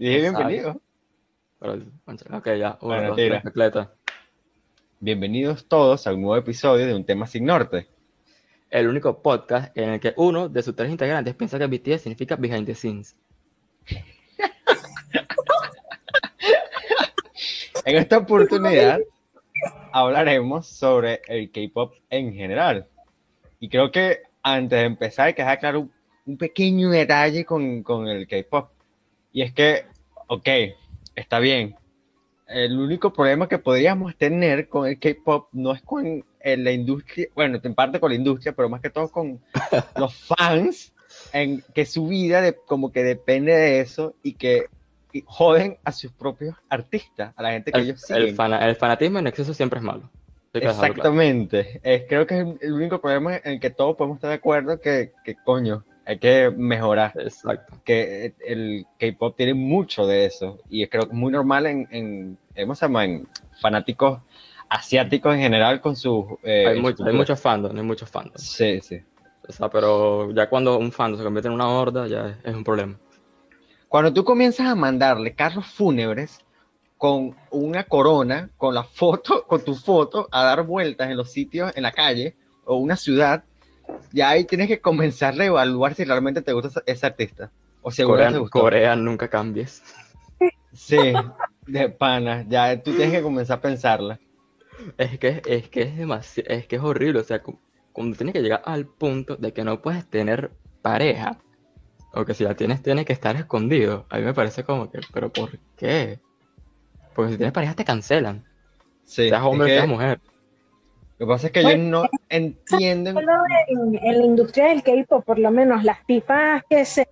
Dije bienvenido. ok, ya. Uno, Bueno, dos, tres. Bienvenidos todos a un nuevo episodio de Un Tema Sin Norte. El único podcast en el que uno de sus tres integrantes piensa que BTS significa behind the scenes. En esta oportunidad hablaremos sobre el K-pop en general. Y creo que antes de empezar hay que dejar claro un, un pequeño detalle con, con el K-pop. Y es que, ok, está bien. El único problema que podríamos tener con el K-pop no es con eh, la industria, bueno, en parte con la industria, pero más que todo con los fans, en que su vida de, como que depende de eso y que y joden a sus propios artistas, a la gente que El, ellos el siguen. fana- el fanatismo en exceso siempre es malo. Claro. Exactamente. Es, creo que es el- el único problema en el que todos podemos estar de acuerdo que, que coño, hay que mejorar. Exacto. Que eh, el K-pop tiene mucho de eso. Y creo que es muy normal en, en, ¿cómo se llama? En fanáticos asiáticos en general con sus... eh, hay, mucho, hay muchos fandom, hay muchos fandom. Sí, sí. O sea, pero ya cuando un fandom se convierte en una horda, ya es, es un problema. Cuando tú comienzas a mandarle carros fúnebres con una corona, con la foto, con tu foto, a dar vueltas en los sitios, en la calle o una ciudad, ya ahí tienes que comenzar a evaluar si realmente te gusta ese- artista. O si Corea, te gustó. Corea, nunca cambies. Sí, de pana. Ya tú tienes que comenzar a pensarla. Es que es que es demasiado, es que es horrible, o sea, cu- cuando tienes que llegar al punto de que no puedes tener pareja, o que si la tienes tiene que estar escondido, a mí me parece como que, pero ¿por qué? Porque si tienes pareja te cancelan, Sí, seas hombre o es que seas mujer. Lo que pasa es que ellos no entienden. Solo en, en la industria del K-pop, por lo menos las tipas que se,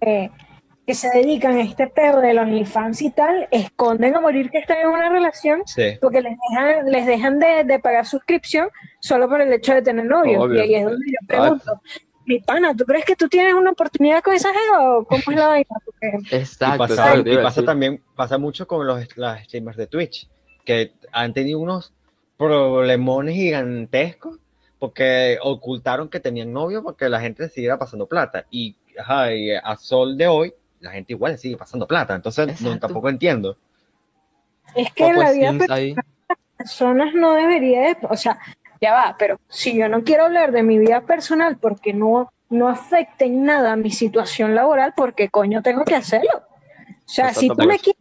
que se dedican a este perro de los OnlyFans y tal, esconden a morir que están en una relación Sí, porque les dejan, les dejan de, de pagar suscripción solo por el hecho de tener novio. Obvio. Y ahí es donde yo pregunto, mi pana, ¿tú crees que tú tienes una oportunidad con esa o cómo es la vaina? Porque y Exacto, pasa, y iba a pasa también, pasa mucho con los las streamers de Twitch, que han tenido unos problemones gigantescos porque ocultaron que tenían novio porque la gente siguiera pasando plata. Y, ajá, y a sol de hoy, la gente igual sigue pasando plata. Entonces, no, tampoco entiendo. es que en Poco la vida Sims ahí. personas no debería de, o sea, ya va, pero si yo no quiero hablar de mi vida personal porque no, no afecta en nada mi situación laboral, porque coño tengo que hacerlo? O sea, si tú me quieres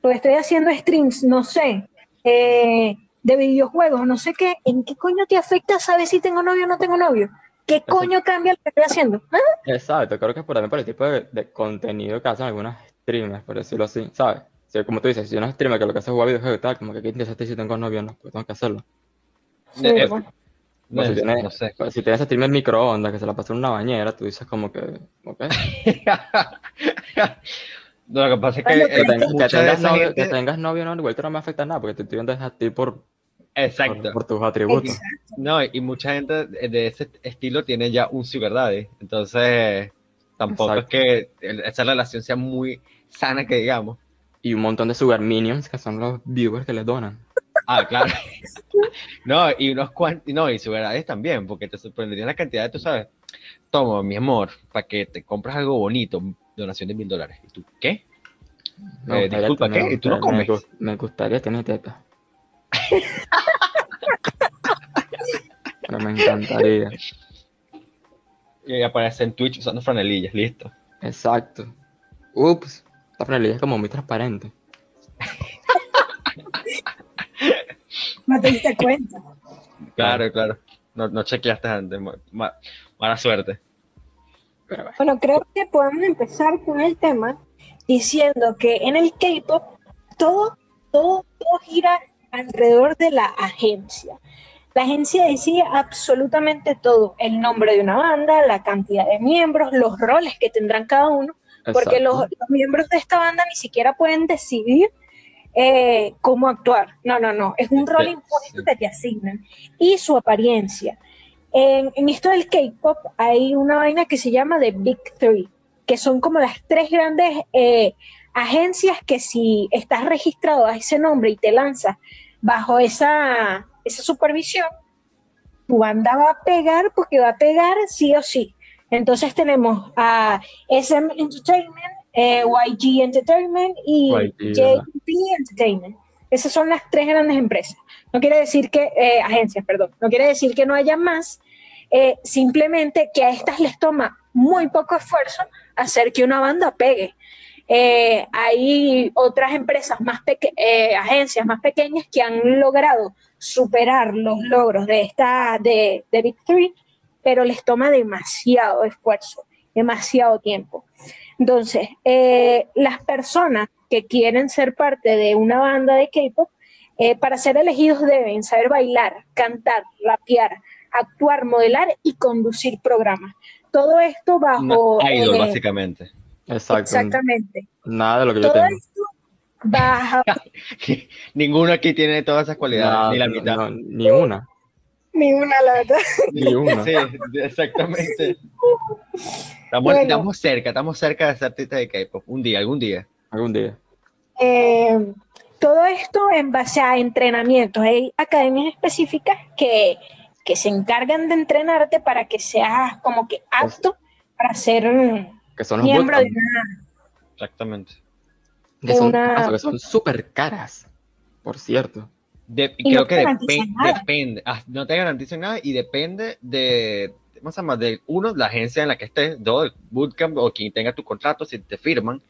porque estoy haciendo streams, no sé, eh, de videojuegos, no sé qué, ¿en qué coño te afecta saber si tengo novio o no tengo novio? ¿Qué coño cambia lo que estoy haciendo? ¿Ah? Exacto, creo que es por, también por el tipo de, de contenido que hacen algunas streamers, por decirlo así, ¿sabes? Como tú dices, si una streamer que lo que hace es jugar videojuegos y tal, como que qué interesa si tengo novio o no, pues tengo que hacerlo. Sí, Eh, bueno. No, Pues si tienes- no sé. Pues si tienes streamer microondas que se la pasa en una bañera, tú dices como que, ok. No, lo que pasa es que, Que, tengas- que tengas novio, gente- que tengas novio no, igual te no me afecta nada, porque te estoy viendo a ti por, Exacto. por, por tus atributos. No, y mucha gente de ese estilo tiene ya un sugar daddy. Entonces, tampoco Exacto. es que esa relación sea muy sana, que digamos. Y un montón de sugar minions que son los viewers que les donan. Ah, claro. no, y unos cuantos, no, y sugar daddies también, porque te sorprendería la cantidad de, tú sabes, toma, mi amor, para que te compras algo bonito, donación de mil dólares. ¿Y tú qué? Me Eh, disculpa, ¿qué? ¿Y tú no me- comes? Me, gu- me gustaría tener teta. Pero me encantaría. Y aparece en Twitch usando franelillas, listo. Exacto. Ups, esta franelilla es como muy transparente. No te diste cuenta. Claro, claro. No, no chequeaste antes, ma- ma- mala suerte. Pero bueno. Bueno, creo que podemos empezar con el tema diciendo que en el K-pop todo, todo, todo gira alrededor de la agencia. La agencia decide absolutamente todo, el nombre de una banda, la cantidad de miembros, los roles que tendrán cada uno, porque los, los miembros de esta banda ni siquiera pueden decidir eh, cómo actuar. No, no, no, es un rol Sí, impuesto sí. que te asignan y su apariencia. En, en esto del K-pop hay una vaina que se llama The Big Three, que son como las tres grandes eh, agencias que si estás registrado a ese nombre y te lanzas bajo esa, esa supervisión, tu banda va a pegar porque va a pegar sí o sí. Entonces tenemos a SM Entertainment, eh, YG Entertainment y YG, JP Entertainment. Esas son las tres grandes empresas. No quiere decir que, eh, agencias, perdón, no quiere decir que no haya más, eh, simplemente que a estas les toma muy poco esfuerzo hacer que una banda pegue. Eh, hay otras empresas más pequeñas, agencias más pequeñas que han logrado superar los logros de esta de, de Big Three, pero les toma demasiado esfuerzo, demasiado tiempo. Entonces, eh, las personas que quieren ser parte de una banda de K-pop, eh, para ser elegidos deben saber bailar, cantar, rapear, actuar, modelar y conducir programas. Todo esto bajo... Una idol, eh, básicamente. Exacto. Exactamente. Nada de lo que yo Todo tengo. esto bajo... Ninguno aquí tiene todas esas cualidades, ni la mitad. no, ni una. Ni una, la verdad. Ni una. Sí, exactamente. Estamos, Bueno. estamos cerca, estamos cerca de ser artistas de K-pop. Un día, algún día. Algún día. Eh, todo esto en base a entrenamientos. Hay academias específicas que, que se encargan de entrenarte para que seas como que apto para ser Que son los miembro de una... Exactamente. que son, una- ah, que son súper caras, por cierto. De- Y creo no que depende, ah, no te garantizan nada y depende de, ¿cómo se llama? De uno, la agencia en la que estés, dos, el bootcamp o quien tenga tu contrato, si te firman,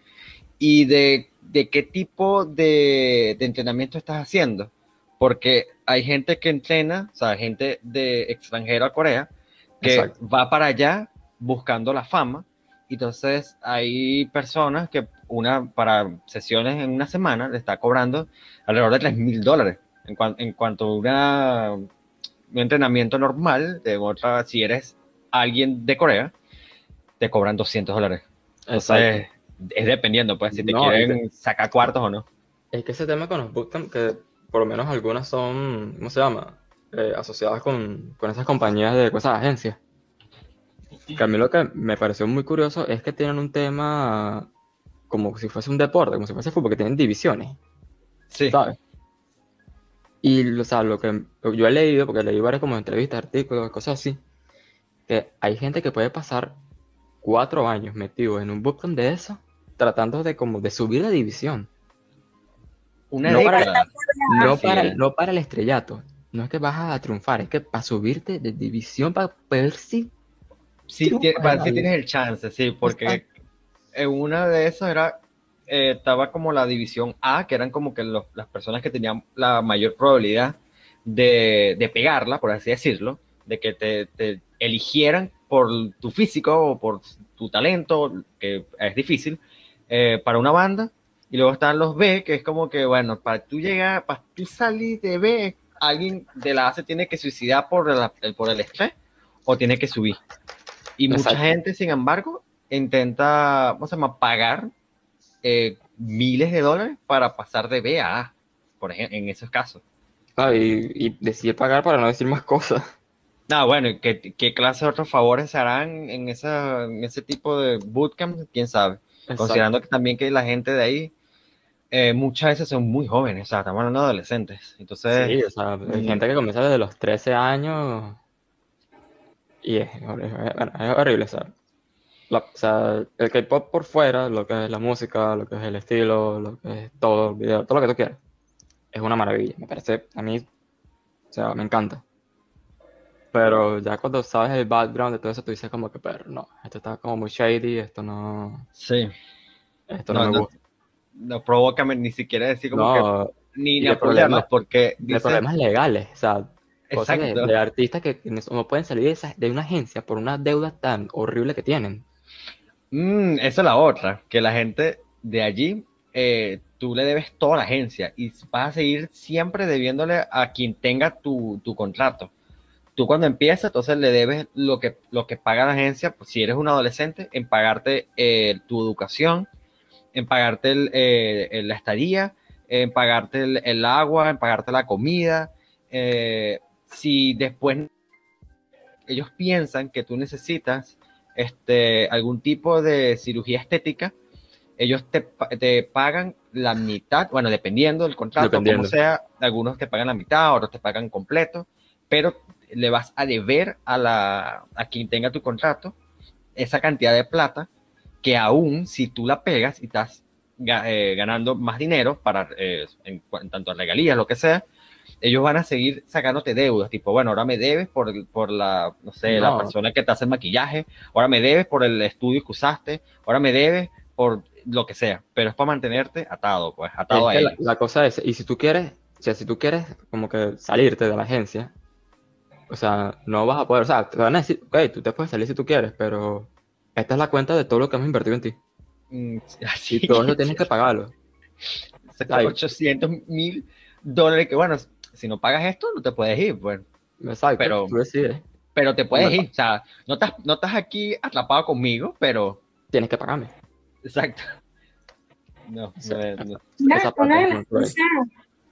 y de, de qué tipo de, de entrenamiento estás haciendo. Porque hay gente que entrena, o sea, gente de extranjero a Corea, que Exacto. va para allá buscando la fama. y Entonces hay personas que una para sesiones en una semana le está cobrando alrededor de 3 mil dólares. En, cuan- en cuanto a una, un entrenamiento normal, de otra, si eres alguien de Corea, te cobran 200 dólares. Entonces, es dependiendo, pues, si te No, quieren sacar cuartos o no. Es que ese tema con los bootcamp, que por lo menos algunas son, ¿cómo se llama? Eh, asociadas con, con esas compañías de con esas agencias. Que a mí lo que me pareció muy curioso es que tienen un tema como si fuese un deporte, como si fuese fútbol, que tienen divisiones, Sí. ¿sabes? Y, o sea, lo que yo he leído, porque leí varias como entrevistas, artículos, cosas así, que hay gente que puede pasar cuatro años metido en un bootcamp de eso, tratando de como de subir de división. Una No para-. No para, es. no para el estrellato. No es que vas a triunfar, es que para subirte de división, para ver si. Sí, para ver si tienes el chance, sí, porque en una de esas era, eh, estaba como la división A, que eran como que los- las personas que tenían la mayor probabilidad de, de pegarla, por así decirlo, de que te, te eligieran por tu físico o por tu talento, que es difícil, eh, para una banda. Y luego están los B, que es como que, bueno, para tú llegar, para tú salir de B, alguien de la A se tiene que suicidar por, la- el, por el estrés o tiene que subir. Y mucha gente, sin embargo, intenta, ¿cómo se llama?, pagar eh, miles de dólares para pasar de B a A, por ejemplo, en esos casos. Ah, y, y decide pagar para no decir más cosas. Ah, bueno, ¿y ¿qué, qué clase de otros favores se harán en, esa, en ese tipo de bootcamp? ¿Quién sabe? Considerando que también que la gente de ahí eh, muchas veces son muy jóvenes, o sea, estamos hablando de adolescentes. Entonces, Sí, o sea, hay mm. gente que comienza desde los 13 años y es, horrible, es horrible, o sea, la- o sea, el K-pop por fuera, lo que es la música, lo que es el estilo, lo que es todo, el video, todo lo que tú quieras, es una maravilla, me parece, a mí, o sea, me encanta. Pero ya cuando sabes el background de todo eso, tú dices como que, pero no, esto está como muy shady, esto no, sí, esto No, no, me no, gusta. No provoca ni siquiera decir como que No, ni, y ni problemas- porque de dice, problemas legales, o sea, cosas de, artistas que que no no pueden salir de, esa- de una agencia por una deuda tan horrible que tienen. Mm, esa es la otra, que la gente de allí, eh, tú le debes toda la agencia y vas a seguir siempre debiéndole a quien tenga tu, tu contrato. Tú cuando empiezas, entonces le debes lo que, lo que paga la agencia, pues, si eres un adolescente, en pagarte eh, tu educación, en pagarte el, eh, la estadía, en pagarte el, el agua, en pagarte la comida. eh, si después ellos piensan que tú necesitas este, algún tipo de cirugía estética, ellos te, te pagan la mitad, bueno, dependiendo del contrato, Dependiendo. como sea, algunos te pagan la mitad, otros te pagan completo, pero le vas a deber a, la, a quien tenga tu contrato esa cantidad de plata que aún si tú la pegas y estás eh, ganando más dinero para, eh, en, en, tanto regalías, lo que sea, ellos van a seguir sacándote deudas, tipo, bueno, ahora me debes por, por la, no sé, la persona que te hace el maquillaje, ahora me debes por el estudio que usaste, ahora me debes por lo que sea, pero es para mantenerte atado, pues, atado a él. La, cosa es, y si tú quieres, o sea, si tú quieres como que salirte de la agencia, o sea, no vas a poder, o sea, te van a decir, ok, tú te puedes salir si tú quieres, pero esta es la cuenta de todo lo que hemos invertido en ti. Mm, así. Y todo eso tienes que pagarlo. 800 mil dólares que, bueno, si no pagas esto, no te puedes ir, bueno. Exacto, pero, pero te puedes ir, o sea, no estás, no estás aquí atrapado conmigo, pero... Tienes que pagarme. Exacto. No, no, una, de las cosas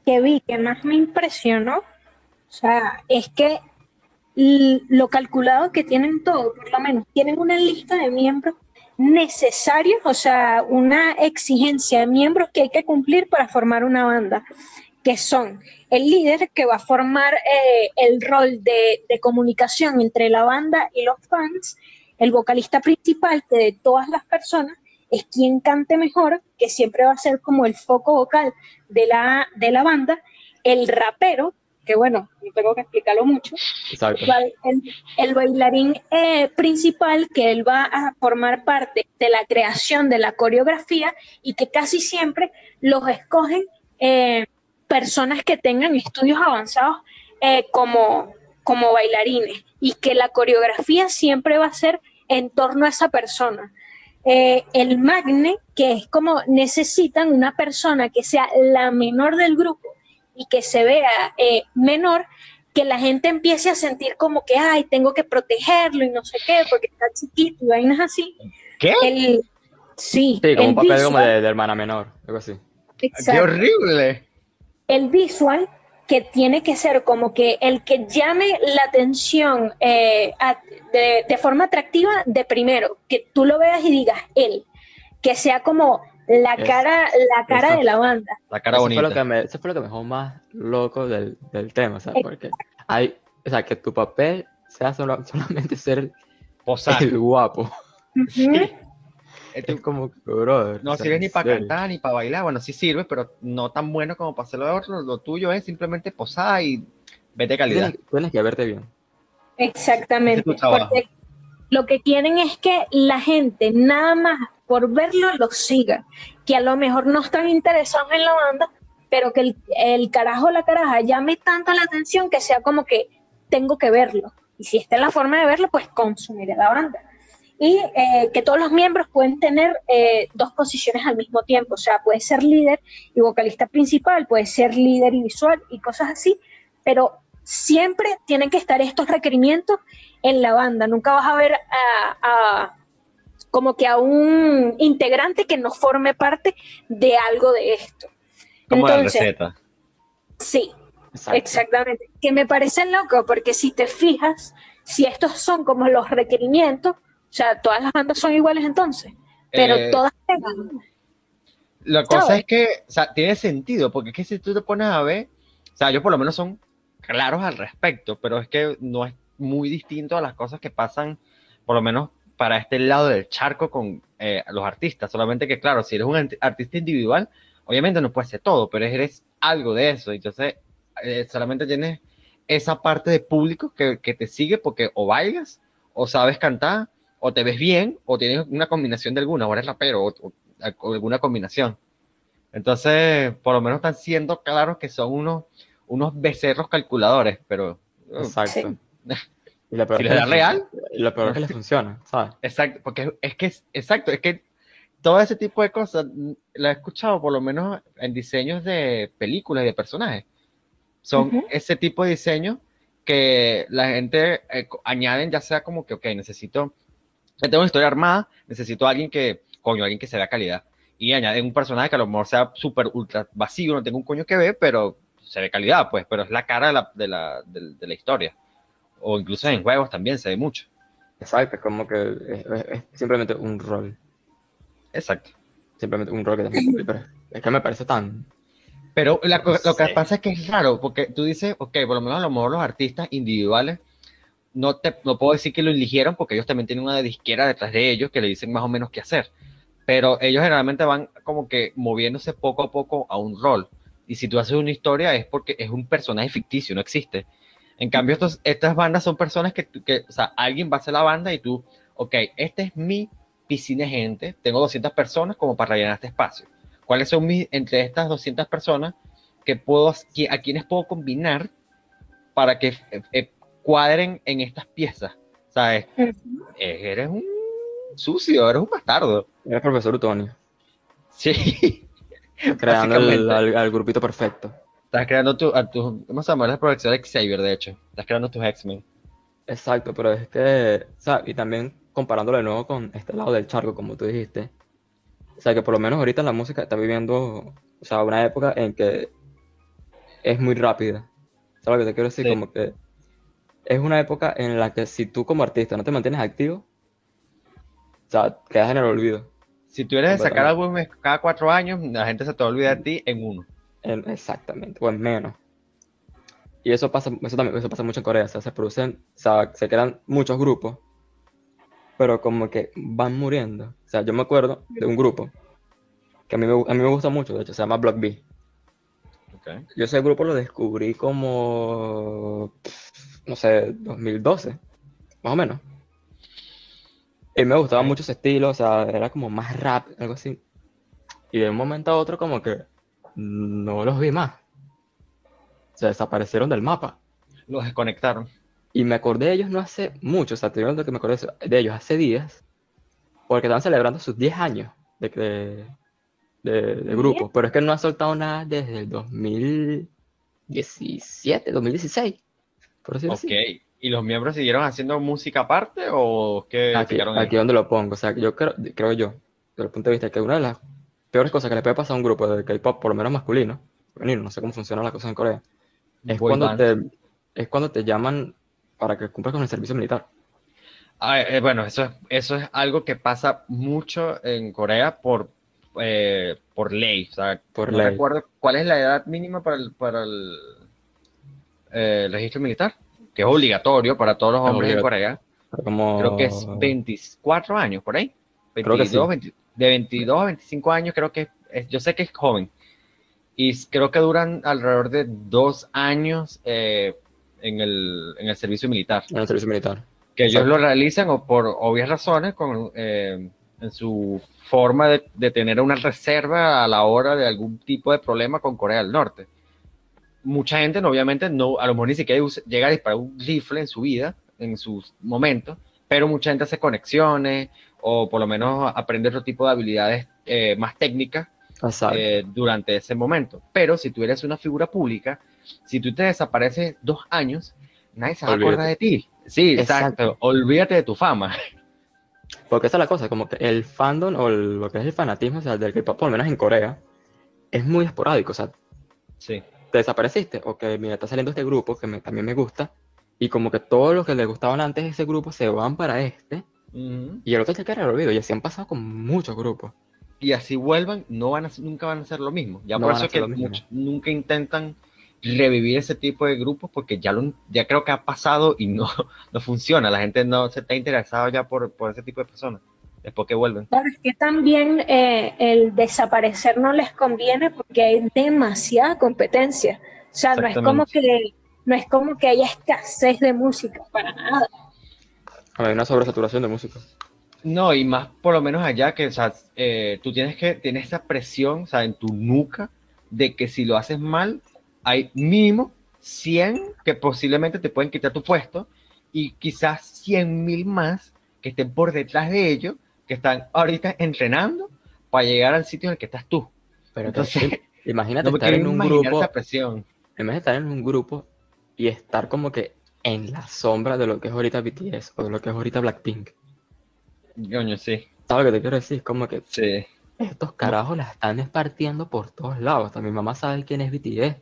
que vi que más me impresionó, o sea, es que lo calculado que tienen todo, por lo menos, tienen una lista de miembros necesarios, o sea, una exigencia de miembros que hay que cumplir para formar una banda que son el líder que va a formar eh, el rol de, comunicación entre la banda y los fans, el vocalista principal que de todas las personas es quien cante mejor, que siempre va a ser como el foco vocal de la, de la banda, el rapero, que bueno, no tengo que explicarlo mucho, el, bailarín eh, principal, que él va a formar parte de la creación de la coreografía y que casi siempre los escogen eh, personas que tengan estudios avanzados eh, como, como bailarines y que la coreografía siempre va a ser en torno a esa persona. Eh, el magne, que es como necesitan una persona que sea la menor del grupo y que se vea eh, menor, que la gente empiece a sentir como que, ay, tengo que protegerlo y no sé qué, porque está chiquito y vainas así. ¿Qué? sí, sí, como un papel como de, de, hermana menor, algo así. ¡Qué horrible! el visual que tiene que ser como que el que llame la atención eh, de, forma atractiva de primero, que tú lo veas y digas él, que sea como la cara, la cara de la banda. La cara bonita. Fue lo que me, eso fue lo que me dejó más loco del, tema, ¿sabes? Porque hay, o sea, que tu papel sea solamente ser el guapo. es como, brother. No sirve ni para cantar ni para bailar. Bueno, sí sirve, pero no tan bueno como para hacerlo de otro. Lo tuyo es simplemente posar y vete calidad. Tienes, que verte bien. Exactamente. porque lo que quieren es que la gente, nada más por verlo, lo siga. Que a lo mejor no están interesados en la banda, pero que el, el carajo la caraja llame tanto la atención que sea como que tengo que verlo. Y si está en la forma de verlo, pues consumiré la banda y eh, que todos los miembros pueden tener eh, dos posiciones al mismo tiempo, o sea, puede ser líder y vocalista principal, puede ser líder y visual y cosas así, pero siempre tienen que estar estos requerimientos en la banda, nunca vas a ver a, como que a un integrante que no forme parte de algo de esto. Como la receta. Sí, exactamente. Que me parece loco porque si te fijas, si estos son como los requerimientos, o sea, todas las bandas son iguales entonces, pero eh, todas pegan. La cosa es que, o sea, tiene sentido, porque es que si tú te pones a ver, o sea, ellos por lo menos son claros al respecto, pero es que no es muy distinto a las cosas que pasan, por lo menos para este lado del charco con eh, los artistas. Solamente que, claro, si eres un artista individual, obviamente no puedes ser todo, pero eres algo de eso. Entonces, eh, solamente tienes esa parte de público que, que, te sigue porque o bailas, o sabes cantar, o te ves bien o tienes una combinación de alguna, o eres rapero o, o, alguna combinación. Entonces, por lo menos están siendo claros que son unos, unos becerros calculadores, pero... Uh, exacto. Y la peor si es real. Y lo peor es que le funciona, ¿sabes? Exacto, porque es que, es, exacto, es que todo ese tipo de cosas lo he escuchado por lo menos en diseños de películas y de personajes. Son ese tipo de diseños que la gente eh, añaden ya sea como que, ok, necesito tengo una historia armada, necesito a alguien que, coño, alguien que se vea calidad. Y añade un personaje que a lo mejor sea súper ultra vacío, no tengo un coño que ver, pero se ve calidad, pues, pero es la cara de la, de la, de, la historia. O incluso en juegos también se ve mucho. Exacto, como que es, simplemente un rol. Exacto. Simplemente un rol que que es que me parece tan... Pero lo que pasa es que es raro, porque tú dices, ok, por lo menos a lo mejor los artistas individuales no, te, no puedo decir que lo eligieron porque ellos también tienen una disquera detrás de ellos que le dicen más o menos qué hacer. pero ellos generalmente van como que moviéndose poco a poco a un rol. Y si tú haces una historia es porque es un personaje ficticio, no existe. En cambio, estos, estas bandas son personas que, que, o sea, alguien va a hacer la banda y tú, ok, esta es mi piscina de gente, tengo 200 personas como para rellenar este espacio. ¿Cuáles son mis, entre estas 200 personas, que puedo, a quienes puedo combinar para que eh, eh, cuadren en estas piezas? ¿Sabes? Eh, eres un sucio, eres un bastardo. Eres profesor Utonio. Sí. Creando el, al, grupito perfecto. Estás creando tu, a tu, vamos a llamar la profesor Xavier, de hecho. Estás creando tus X-Men. Exacto, pero es que, o sea, y también comparándolo de nuevo con este lado del charco, como tú dijiste, o sea, que por lo menos ahorita la música está viviendo, o sea, una época en que es muy rápida. ¿Sabes lo que te quiero decir? Como que es una época en la que si tú como artista no te mantienes activo, o sea, quedas en el olvido. Si tú eres de sacar álbumes cada cuatro años, la gente se te olvida de ti en uno. Exactamente, o en menos. Y eso pasa, eso también, eso pasa mucho en Corea. O sea, se producen, o sea, se crean muchos grupos pero como que van muriendo. O sea, yo me acuerdo de un grupo que a mí me, a mí me gusta mucho, de hecho, se llama Block B. Okay. Yo ese grupo lo descubrí como, no sé, 2012, más o menos. Y me gustaba mucho ese estilo, o sea, era como más rap, algo así. Y de un momento a otro como que no los vi más. Se desaparecieron del mapa. Los desconectaron. Y me acordé de ellos no hace mucho, o sea, te digo que me acordé de ellos hace días, porque estaban celebrando sus 10 años de, de, de, grupo, pero es que no han soltado nada desde el 2017, 2016, por decirlo Ok, ¿y los miembros siguieron haciendo música aparte o qué? Aquí, aquí donde lo pongo, o sea, yo creo, creo yo, desde el punto de vista que una de las peores cosas que le puede pasar a un grupo de K-pop, por lo menos masculino, no sé cómo funcionan las cosas en Corea, es cuando, te, es cuando te llaman para que cumpla con el servicio militar. Ah, eh, bueno, eso es, eso es algo que pasa mucho en Corea por, eh, por ley. O sea, por no ley. recuerdo cuál es la edad mínima para el, para el eh, registro militar, que es obligatorio para todos los hombres en Corea. Como... Creo que es 24 años, por ahí. 22, creo que sí. De 22 a 25 años, creo que es, yo sé que es joven. Y creo que duran alrededor de dos años eh, en el, en el servicio militar. En el servicio militar. Que ellos lo realizan o por obvias razones con, eh, en su forma de, de, tener una reserva a la hora de algún tipo de problema con Corea del Norte. Mucha gente, no, obviamente, no, a lo mejor ni siquiera llega a disparar un rifle en su vida, en sus momentos, pero mucha gente hace conexiones o por lo menos aprende otro tipo de habilidades eh, más técnicas eh, durante ese momento. Pero si tú eres una figura pública, si tú te desapareces dos años, nadie se va a acordar de ti. Sí, exacto. Olvídate de tu fama. Porque esa es la cosa, como que el fandom o lo que es el fanatismo, o sea, del K-pop, por lo menos en Corea, es muy esporádico. O sea, sí. te desapareciste, ok, mira, está saliendo este grupo que me, también me gusta, y como que todos los que les gustaban antes de ese grupo se van para este, uh -huh. y el otro se queda el olvido, y así han pasado con muchos grupos. Y así vuelvan, no van a, nunca van a ser lo mismo. Ya No por a eso que lo muchos nunca intentan revivir ese tipo de grupos porque ya, lo, ya creo que ha pasado y no, no funciona. La gente no se está interesada ya por, por ese tipo de personas después que vuelven. Claro, es que también eh, el desaparecer no les conviene porque hay demasiada competencia. O sea, no es como que no es como que haya escasez de música para nada. Hay una sobresaturación de música. No, y más por lo menos allá que o sea, eh, tú tienes que tienes esa presión o sea, en tu nuca de que si lo haces mal, hay mínimo 100 que posiblemente te pueden quitar tu puesto y quizás 100 mil más que estén por detrás de ellos, que están ahorita entrenando para llegar al sitio en el que estás tú. Pero Entonces, entonces, imagínate no estar en un grupo, imagínate estar en un grupo y estar como que en la sombra de lo que es ahorita BTS o de lo que es ahorita Blackpink. Coño, sí. ¿Sabes lo que te quiero decir? Como que Sí. estos carajos la están espartiendo por todos lados. Hasta mi mamá sabe quién es BTS.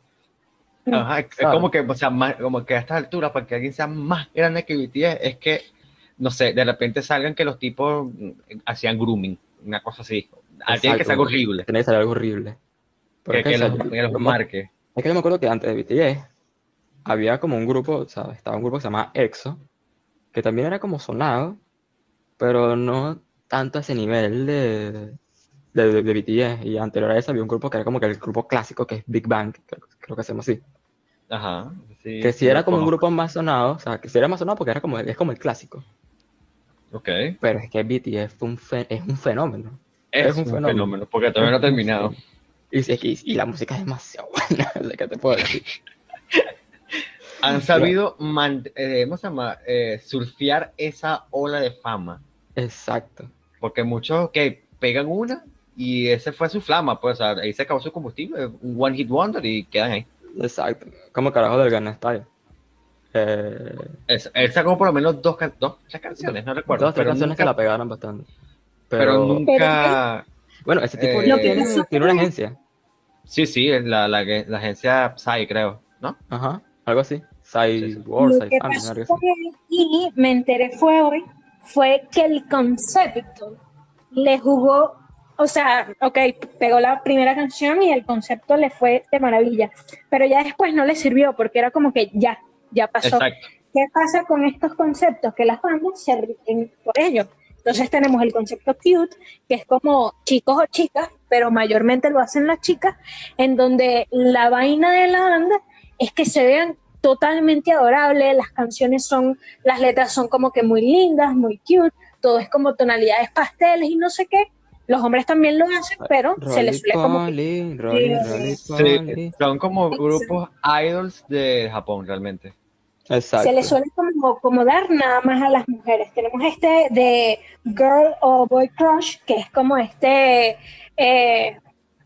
Ajá, es como que, o sea, más, como que a estas alturas, para que alguien sea más grande que BTS, es que, no sé, de repente salgan que los tipos hacían grooming, una cosa así. Tiene que ser algo horrible, Tiene que ser algo horrible. Pero que, es que, que o sea, los, que los yo- marque. Es que yo me acuerdo que antes de BTS había como un grupo, o sea, estaba un grupo que se llamaba EXO, que también era como sonado, pero no tanto a ese nivel de, de, de, BTS y anterior a eso había un grupo que era como que el grupo clásico que es Big Bang, creo, creo que hacemos así. Ajá. Sí, que si sí era como un grupo más sonado, o sea, que si era más sonado porque era como, es como el clásico. Ok. Pero es que BTS fue un fe- es un fenómeno. Es, Es un un fenómeno. fenómeno. porque todavía no ha terminado. Y, y, y la música es demasiado buena, ¿de ¿qué te puedo decir? Han sabido man- eh, ¿cómo se llama? Eh, surfear esa ola de fama. Exacto. Porque muchos que pegan una y ese fue su flama, pues o sea, ahí se acabó su combustible, un one hit wonder y quedan ahí. Exacto. Como carajo del Gangnam Style. Eh, Es- él sacó por lo menos dos, dos tres canciones, no recuerdo. dos tres pero canciones que la pegaron bastante. Pero, Pero, nunca. bueno, ese tipo eh, tiene, una agencia. Sí, sí, es la, la, la agencia Psy, creo, ¿no? Ajá, algo así. Lo que pasó él, y me enteré fue hoy, fue que el concepto le jugó, o sea, ok, pegó la primera canción y el concepto le fue de maravilla, pero ya después no le sirvió porque era como que ya, ya pasó. Exacto. ¿Qué pasa con estos conceptos? Que las bandas se rigen por ellos. Entonces tenemos el concepto cute, que es como chicos o chicas, pero mayormente lo hacen las chicas, en donde la vaina de la banda es que se vean totalmente adorables, las canciones son, las letras son como que muy lindas, muy cute, todo es como tonalidades pasteles y no sé qué. Los hombres también lo hacen, pero se les suele como que Rolly, Rolly, Rolly, Sí, Rolly. son como grupos idols de Japón, realmente. Exacto. se le suele como, como dar nada más a las mujeres. Tenemos este de Girl o Boy Crush, que es como este, eh,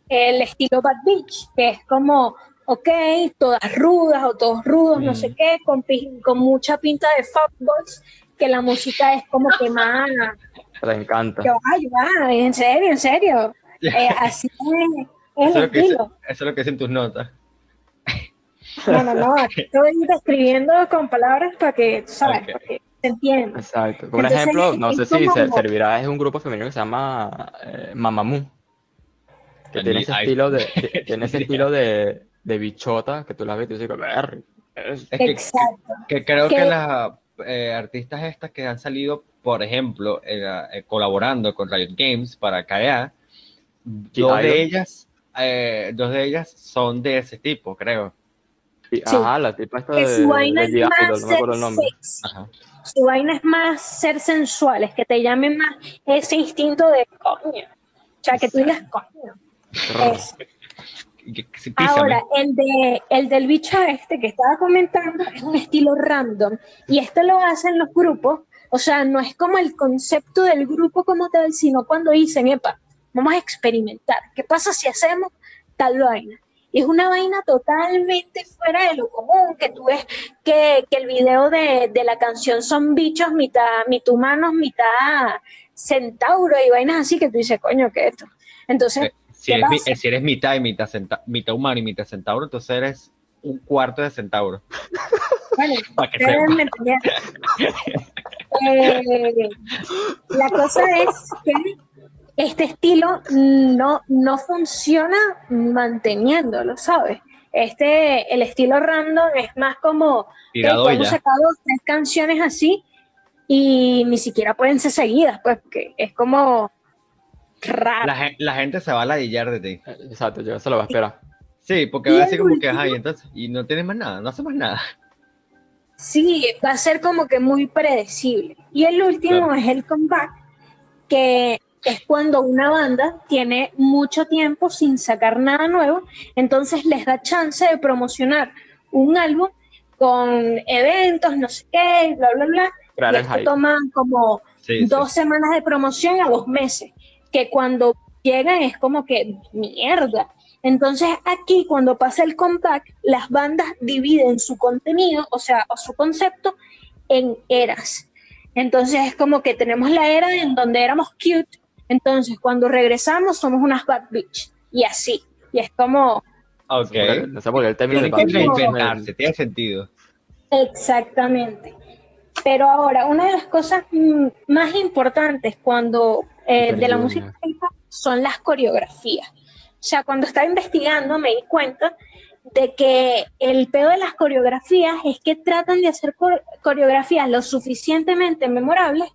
el estilo Bad Beach, que es como, ok, todas rudas o todos rudos, no Mm. sé qué, con, con mucha pinta de fuckboys, que la música es como que más, Te encanta. que, ay, va, en serio, en serio. Eh, así es, es Eso el es, lo que dice- estilo. eso es lo que dicen tus notas. No, no, no, aquí estoy describiendo con palabras para que, tú ¿sabes? Ok. Para que se entienda. Exacto. Entonces, ejemplo, no sé si se- servirá, es un grupo femenino que se llama eh, Mamamoo. Que tiene ese estilo de, que- tiene ese estilo de, de bichota que tú la ves y dices, "Ver, es- que, Exacto. que creo Que- que las eh, artistas estas que han salido, por ejemplo, eh, eh, colaborando con Riot Games para KDA, Sí, dos de ellas, eh, dos de ellas son de ese tipo, creo. Sí. Ajá, la tipa que de, su vaina de es más no me acuerdo el ser nombre. sexy. Ajá. Su vaina es más ser sensuales, que te llamen más ese instinto de coño. O sea, que tú digas coño. Es. Ahora, el, de, el del bicho este que estaba comentando es un estilo random. Y esto lo hacen los grupos. O sea, no es como el concepto del grupo como tal, sino cuando dicen, epa, vamos a experimentar. ¿Qué pasa si hacemos tal vaina? Y es una vaina totalmente fuera de lo común, que tú ves que, que el video de, de la canción son bichos, mitad, mitad humanos, mitad centauro y vainas así que tú dices, coño, ¿qué es esto? Entonces, si, ¿qué eres, mi- pasa? si eres mitad y mitad, centa- mitad humano y mitad centauro, entonces eres un cuarto de centauro. bueno, Para que. Eh, la cosa es que este estilo no, no funciona manteniéndolo, ¿sabes? Este, el estilo random es más como que hemos sacado tres canciones así y ni siquiera pueden ser seguidas, pues, porque es como. La, gen- la gente se va a ladillar de ti. Exacto, yo se lo voy a esperar. Sí, porque va a decir como que, último- ajá, y entonces, y no tienes más nada, no haces más nada. Sí, va a ser como que muy predecible. Y el último Claro. es el comeback, que es cuando una banda tiene mucho tiempo sin sacar nada nuevo, entonces les da chance de promocionar un álbum con eventos, no sé qué, bla, bla, bla. Crear Y esto hype. toma como Sí, sí. dos semanas de promoción a dos meses, que cuando llegan es como que mierda. Entonces aquí cuando pasa el comeback, las bandas dividen su contenido, o sea, o su concepto en eras. Entonces es como que tenemos la era en donde éramos cute, entonces cuando regresamos somos unas bad bitch y así. Y es como Ok. No sé por qué el término de reinventarse, tiene sentido. Exactamente. Pero ahora, una de las cosas mm, más importantes cuando eh, de la música son las coreografías. O sea, cuando estaba investigando me di cuenta de que el peor de las coreografías es que tratan de hacer core- coreografías lo suficientemente memorables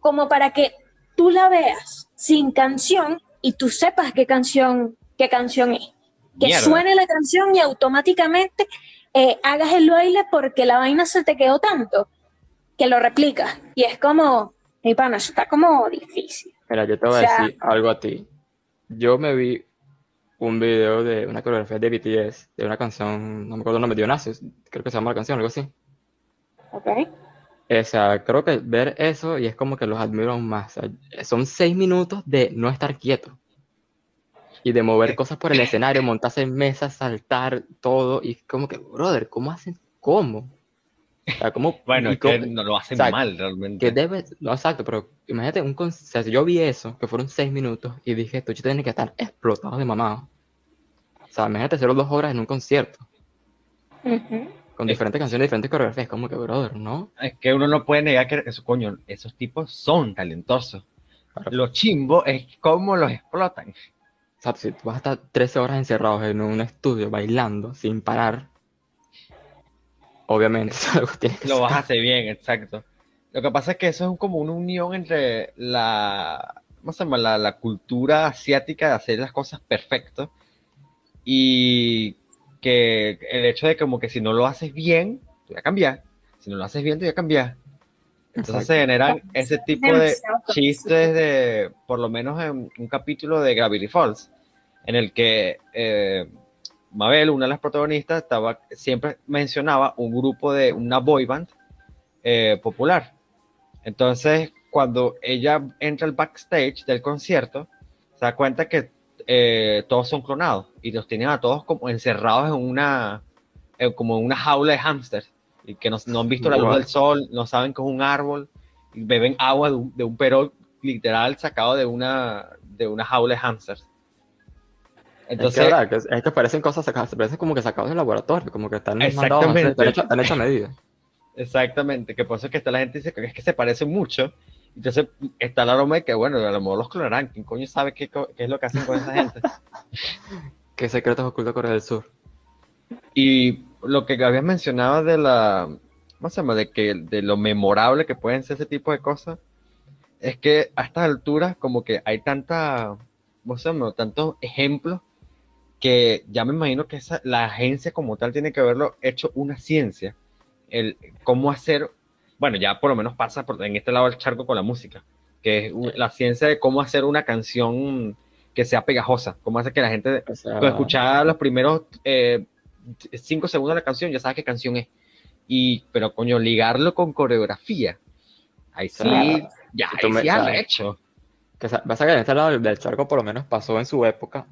como para que tú la veas sin canción y tú sepas qué canción, qué canción es. Que Mierda. suene la canción y automáticamente eh, hagas el baile porque la vaina se te quedó tanto que lo replicas. Y es como, mi pana, eso está como difícil. Mira, yo te voy O sea- a decir algo a ti. Yo me vi un video de una coreografía de BTS, de una canción, no me acuerdo el nombre, Dionysus, creo que se llama la canción, algo así. ¿Ok? O sea, creo que ver eso y es como que los admiro aún más. O sea, son seis minutos de no estar quieto y de mover cosas por el escenario, montarse en mesas, saltar, todo. Y como que, brother, ¿cómo hacen? ¿Cómo? O sea, ¿cómo? Bueno, es que no lo hacen mal realmente. que debe, no exacto, pero imagínate un o sea, si yo vi eso, que fueron seis minutos, y dije, esto tiene que estar explotado de mamado. O sea, imagínate hacerlo dos horas en un concierto, con Es- diferentes canciones, diferentes coreografías, como que, brother, ¿no? Es que uno no puede negar que eso, coño, esos tipos son talentosos. Claro. Lo chimbo es cómo los explotan. O sea, si tú vas a estar 13 horas encerrados en un estudio bailando sin parar, obviamente algo tiene que Lo ser- vas a hacer bien, exacto. Lo que pasa es que eso es como una unión entre la, ¿cómo se llama? La, la cultura asiática de hacer las cosas perfecto y que el hecho de como que si no lo haces bien, te voy a cambiar. Si no lo haces bien, te voy a cambiar. Entonces se Exacto. generan ese tipo de chistes de, por lo menos en un capítulo de Gravity Falls, en el que eh, Mabel, una de las protagonistas, estaba, siempre mencionaba un grupo de una boy band eh, popular. Entonces, cuando ella entra al backstage del concierto, se da cuenta que eh, todos son clonados y los tienen a todos como encerrados en una, como en una jaula de hámster y que no, no han visto la luz del sol, no saben que es un árbol, y beben agua de un, de un perol literal sacado de una, de una jaula de hámsters. Es que, Entonces, ¿verdad? que, es que parecen cosas sacadas, parecen como que sacados del laboratorio, como que están mandados están hechos están hechos a medida. Exactamente, que por eso es que está la gente dice que es que se parecen mucho. Entonces está la broma de que, bueno, a lo mejor los clonarán. ¿Quién coño sabe qué, qué es lo que hacen con esa gente? ¿Qué secretos ocultos de Corea del Sur? Y lo que habías mencionado de la, ¿cómo se llama? De que de lo memorable que pueden ser ese tipo de cosas, es que a estas alturas como que hay tanta, ¿cómo se llama? Tantos ejemplos que ya me imagino que esa, la agencia como tal tiene que haberlo hecho una ciencia. El cómo hacer, bueno, ya por lo menos pasa por, en este lado del charco con la música, que es la ciencia de cómo hacer una canción que sea pegajosa, cómo hacer que la gente O sea, escuchar los primeros eh, cinco segundos de la canción, ya sabes qué canción es. Y, pero coño, ligarlo con coreografía. Ahí sí, Claro. ya, ahí me- sí claro. arrecho. que sa- pasa que en este lado del charco por lo menos pasó en su época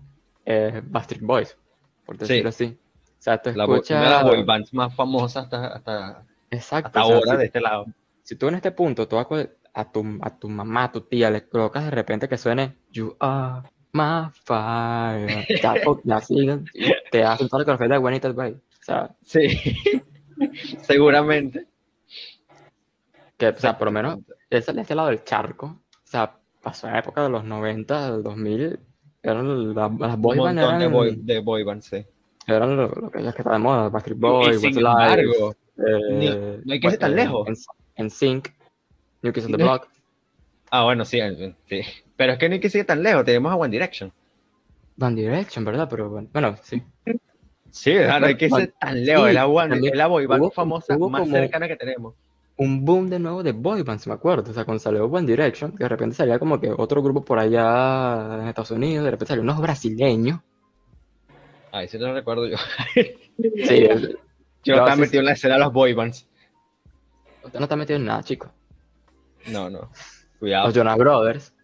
eh, Backstreet Boys, por Sí. decirlo así. O sea, tú La, escuchas... una de las boy bands más famosas hasta, hasta, Exacto. hasta o sea, ahora si- de este lado. si tú en este punto tú a, a tu, a tu mamá, a tu tía, le colocas de repente que suene You are my fire, te hacen toda la coreografía de When It Bay. O sea, Sí, seguramente. que, o sea, por lo menos, ese, de este lado del charco, o sea, pasó en la época de los 90, del 2000, eran la- las Un boy band montón de eran, boy, de boy bands, sí. eran lo, lo que, las que está de moda, Backstreet Boys, embargo, eh, no- hay que irse tan eh, lejos. En, en Sync, New Kids on the Block. ah, bueno, sí, sí. Pero es que no hay que seguir tan lejos, tenemos a One Direction. One Direction, ¿verdad? Pero bueno, bueno, sí. Sí, no hay que ser tan lejos, sí, es la, es boy band hubo- famosa más como- cercana que tenemos. Un boom de nuevo de boy bands, me acuerdo. O sea, cuando salió One Direction, de repente salía como que otro grupo por allá en Estados Unidos, de repente salían unos brasileños. Ay, sí no recuerdo yo. Sí, el- Yo No, estaba sí, metido en la escena de los boy bands. usted no está metido en nada, chicos. No, no. Cuidado. Los Jonas Brothers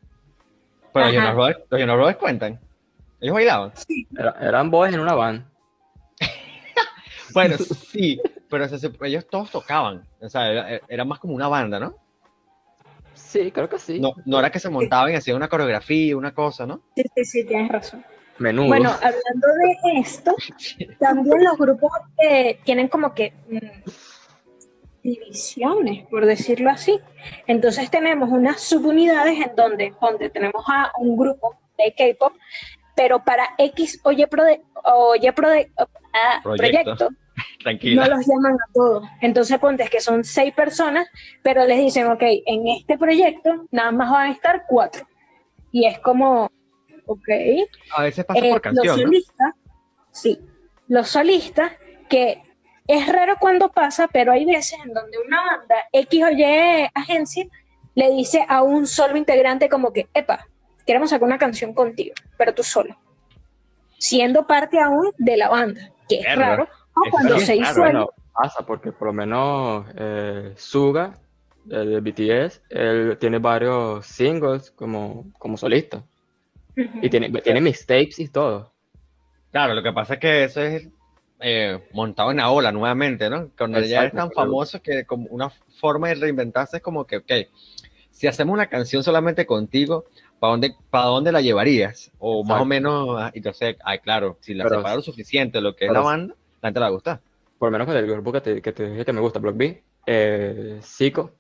Pero los Ajá. Jonas Brothers, los Jonas Brothers cuentan. Ellos bailaban. era- eran boys en una band. Bueno, sí, pero se ellos todos tocaban. O sea, era, era más como una banda, ¿no? Sí, creo que sí. No, no era que se montaban y hacían una coreografía, una cosa, ¿no? Sí, sí, sí, tienes razón. Menudo. Bueno, hablando de esto, también los grupos eh, tienen como que mm, divisiones, por decirlo así. Entonces tenemos unas subunidades en donde, donde tenemos a un grupo de K-pop, pero para X o Y, prode- o Y prode- ah, Proyecto. proyecto Tranquila. no los llaman a todos. Entonces ponte que son seis personas, pero les dicen, ok, en este proyecto nada más van a estar cuatro. Y es como, ¿ok? A veces pasa Eh, por canción, los ¿no? solistas, sí, los solistas, que es raro cuando pasa, pero hay veces en donde una banda X o Y agencia le dice a un solo integrante como que, epa, queremos sacar una canción contigo, pero tú solo, siendo parte aún de la banda, que es raro, o eso cuando se raro, disuelve. Bueno, pasa porque por lo menos eh, Suga eh, de BTS, él tiene varios singles como, como solista. Y tiene, tiene mixtapes y todo. Claro, lo que pasa es que eso es eh, montado en la ola nuevamente, ¿no? Cuando ya eres Exacto, tan famoso que como una forma de reinventarse es como que, ok, si hacemos una canción solamente contigo, ¿para dónde, para dónde la llevarías? O más o Exacto. menos, ah, entonces, ay, claro, si la separo lo suficiente lo que es la banda, la gente la gusta. Por lo menos con el grupo que te, que te dije que me gusta, Block B, eh, Zico,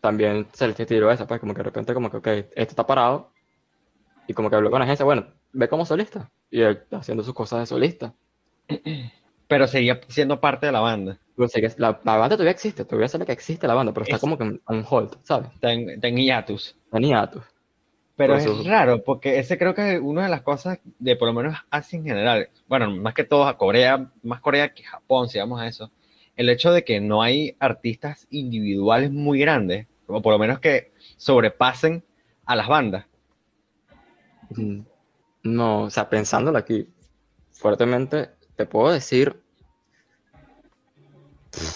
también se le tiró esa, pues como que de repente como que, ok, esto está parado. Y como que habló con la agencia, bueno, ve como solista. Y él haciendo sus cosas de solista. Pero seguía siendo parte de la banda. Pero sé que la, la banda todavía existe, todavía sabe que existe la banda, pero está Es- como que en en hold, ¿sabes? Está en, está en hiatus. Tenía hiatus. Pero es raro, porque ese creo que es una de las cosas de por lo menos Asia en general, bueno, más que todo a Corea, más Corea que Japón, si vamos a eso, el hecho de que no hay artistas individuales muy grandes, o por lo menos que sobrepasen a las bandas. Mm, No, o sea, pensándolo aquí fuertemente, te puedo decir,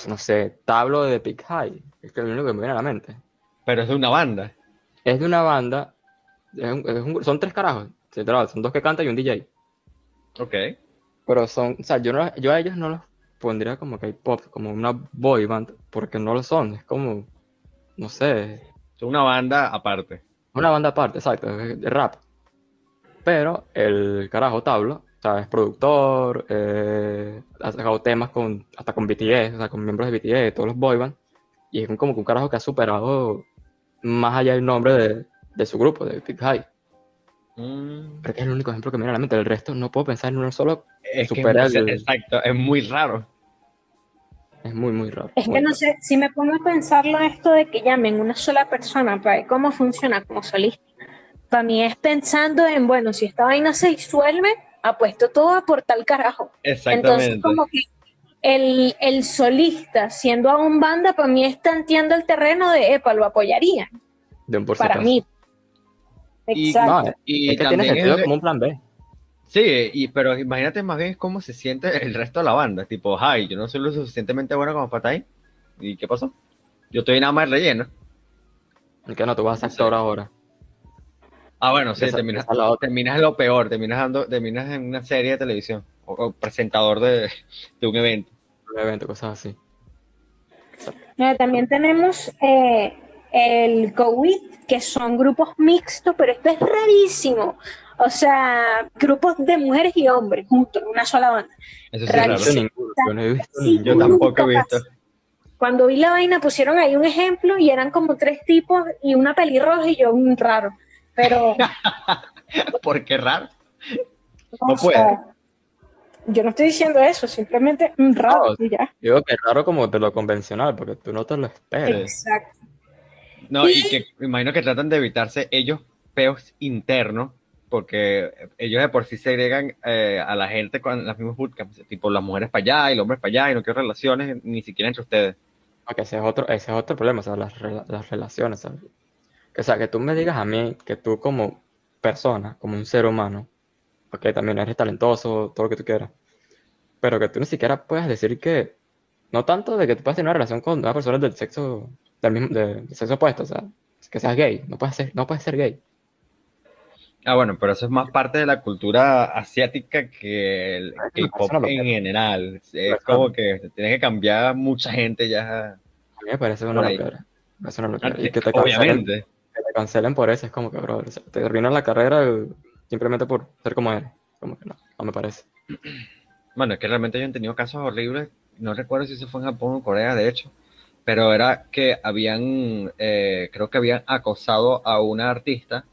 no sé, Tablo de Big High, es que es lo único que me viene a la mente. Pero es de una banda. Es de una banda, es un- es un- son tres carajos, literal, son dos que cantan y un DJ. Ok. Pero son, o sea, yo, no, yo a ellos no los pondría como K-pop, como una boy band, porque no lo son, es como, no sé, Es una banda aparte. Una banda aparte, exacto, de, de rap. Pero el carajo Tablo, o sea, es productor, eh, ha sacado temas con, hasta con BTS, o sea, con miembros de BTS, todos los boy bands, y es como que un carajo que ha superado más allá del nombre de, de su grupo, de Big High. Mm, Pero que es el único ejemplo que me viene a la mente. El resto no puedo pensar en uno solo. es que el- exacto, es muy raro. Es muy, muy raro. Es muy que no raro. sé, si me pongo a pensarlo esto de que llamen una sola persona para ver cómo funciona como solista, para mí es pensando en, bueno, si esta vaina se disuelve, apuesto todo a por tal carajo. Entonces, Exactamente. como que el, el solista, siendo aún banda, para mí es tanteando el terreno de, epa, lo apoyaría, De un por para acaso. Mí. Y- Exacto. No, y es que tiene también sentido el- como un plan B. Sí, y, pero imagínate más bien cómo se siente el resto de la banda. Tipo, ay, yo no soy lo suficientemente bueno como para estar ahí. ¿Y qué pasó? Yo estoy nada más relleno. Es que no, tú vas a actor ahora. Ah, bueno, sí, Esa- terminas, esa la terminas lo peor, terminas, dando, terminas en una serie de televisión o, o presentador de, de un evento. Un evento, cosas así. Eh, también tenemos eh, el COVID, que son grupos mixtos, pero esto es rarísimo. O sea, grupos de mujeres y hombres juntos en una sola banda. Eso sí he raro. visto ninguno, yo no he visto Sí. Yo tampoco he visto. pasa. Cuando vi la vaina pusieron ahí un ejemplo y eran como tres tipos y una pelirroja y yo un raro. Pero ¿Por qué raro? o No sea, yo no estoy diciendo eso, simplemente un raro No, y ya. Digo que es raro como de lo convencional, porque tú no te lo esperas. Exacto. No, y que me imagino que tratan de evitarse ellos peos internos, porque ellos de por sí segregan eh, a la gente con las mismas bootcamps, tipo las mujeres para allá y los hombres para allá, y no quiero relaciones ni siquiera entre ustedes. Porque ese es otro, ese es otro problema, o sea, las, las relaciones, ¿sabes? O sea, que tú me digas a mí que tú como persona, como un ser humano, ok, también eres talentoso, todo lo que tú quieras, pero que tú ni siquiera puedes decir que, no tanto de que tú puedas tener una relación con una persona del sexo, del mismo, de- del sexo opuesto, o sea, que seas gay, no puedes ser, no puedes ser gay. Ah, bueno, pero eso es más parte de la cultura asiática que el Es una K-pop en general. Es como que tiene que cambiar mucha gente ya. A mí me parece una locura. Me parece una locura. Y que te cancelen, que te cancelen por eso es como que, bro, o sea, te arruinan la carrera eh, simplemente por ser como eres. Como que no, no me parece. Bueno, es que realmente yo he tenido casos horribles. No recuerdo si eso fue en Japón o Corea, de hecho. Pero era que habían, eh, creo que habían acosado a una artista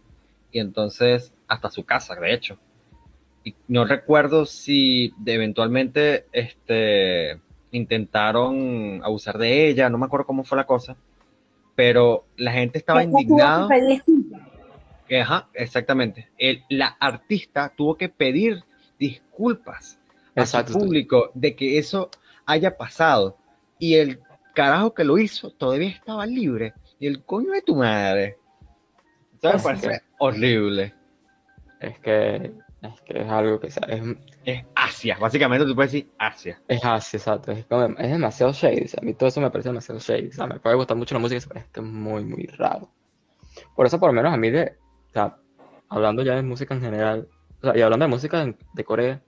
y entonces hasta su casa, de hecho. Y no recuerdo si eventualmente este, intentaron abusar de ella, no me acuerdo cómo fue la cosa, pero la gente estaba indignada. Ajá, exactamente. El- la artista tuvo que pedir disculpas a Exacto. su público de que eso haya pasado. Y el carajo que lo hizo todavía estaba libre. Y el coño de tu madre. Eso me parece horrible. Es que es, que es algo que es, Es Asia. Básicamente tú puedes decir Asia. es así, exacto. Es, como- es demasiado shady. o sea, a mí todo eso me parece demasiado shady. O sea, me puede gustar mucho la música, pero es que es muy, muy raro. Por eso, por lo menos a mí, de, o sea, hablando ya de música en general, o sea, y hablando de música de, de Corea,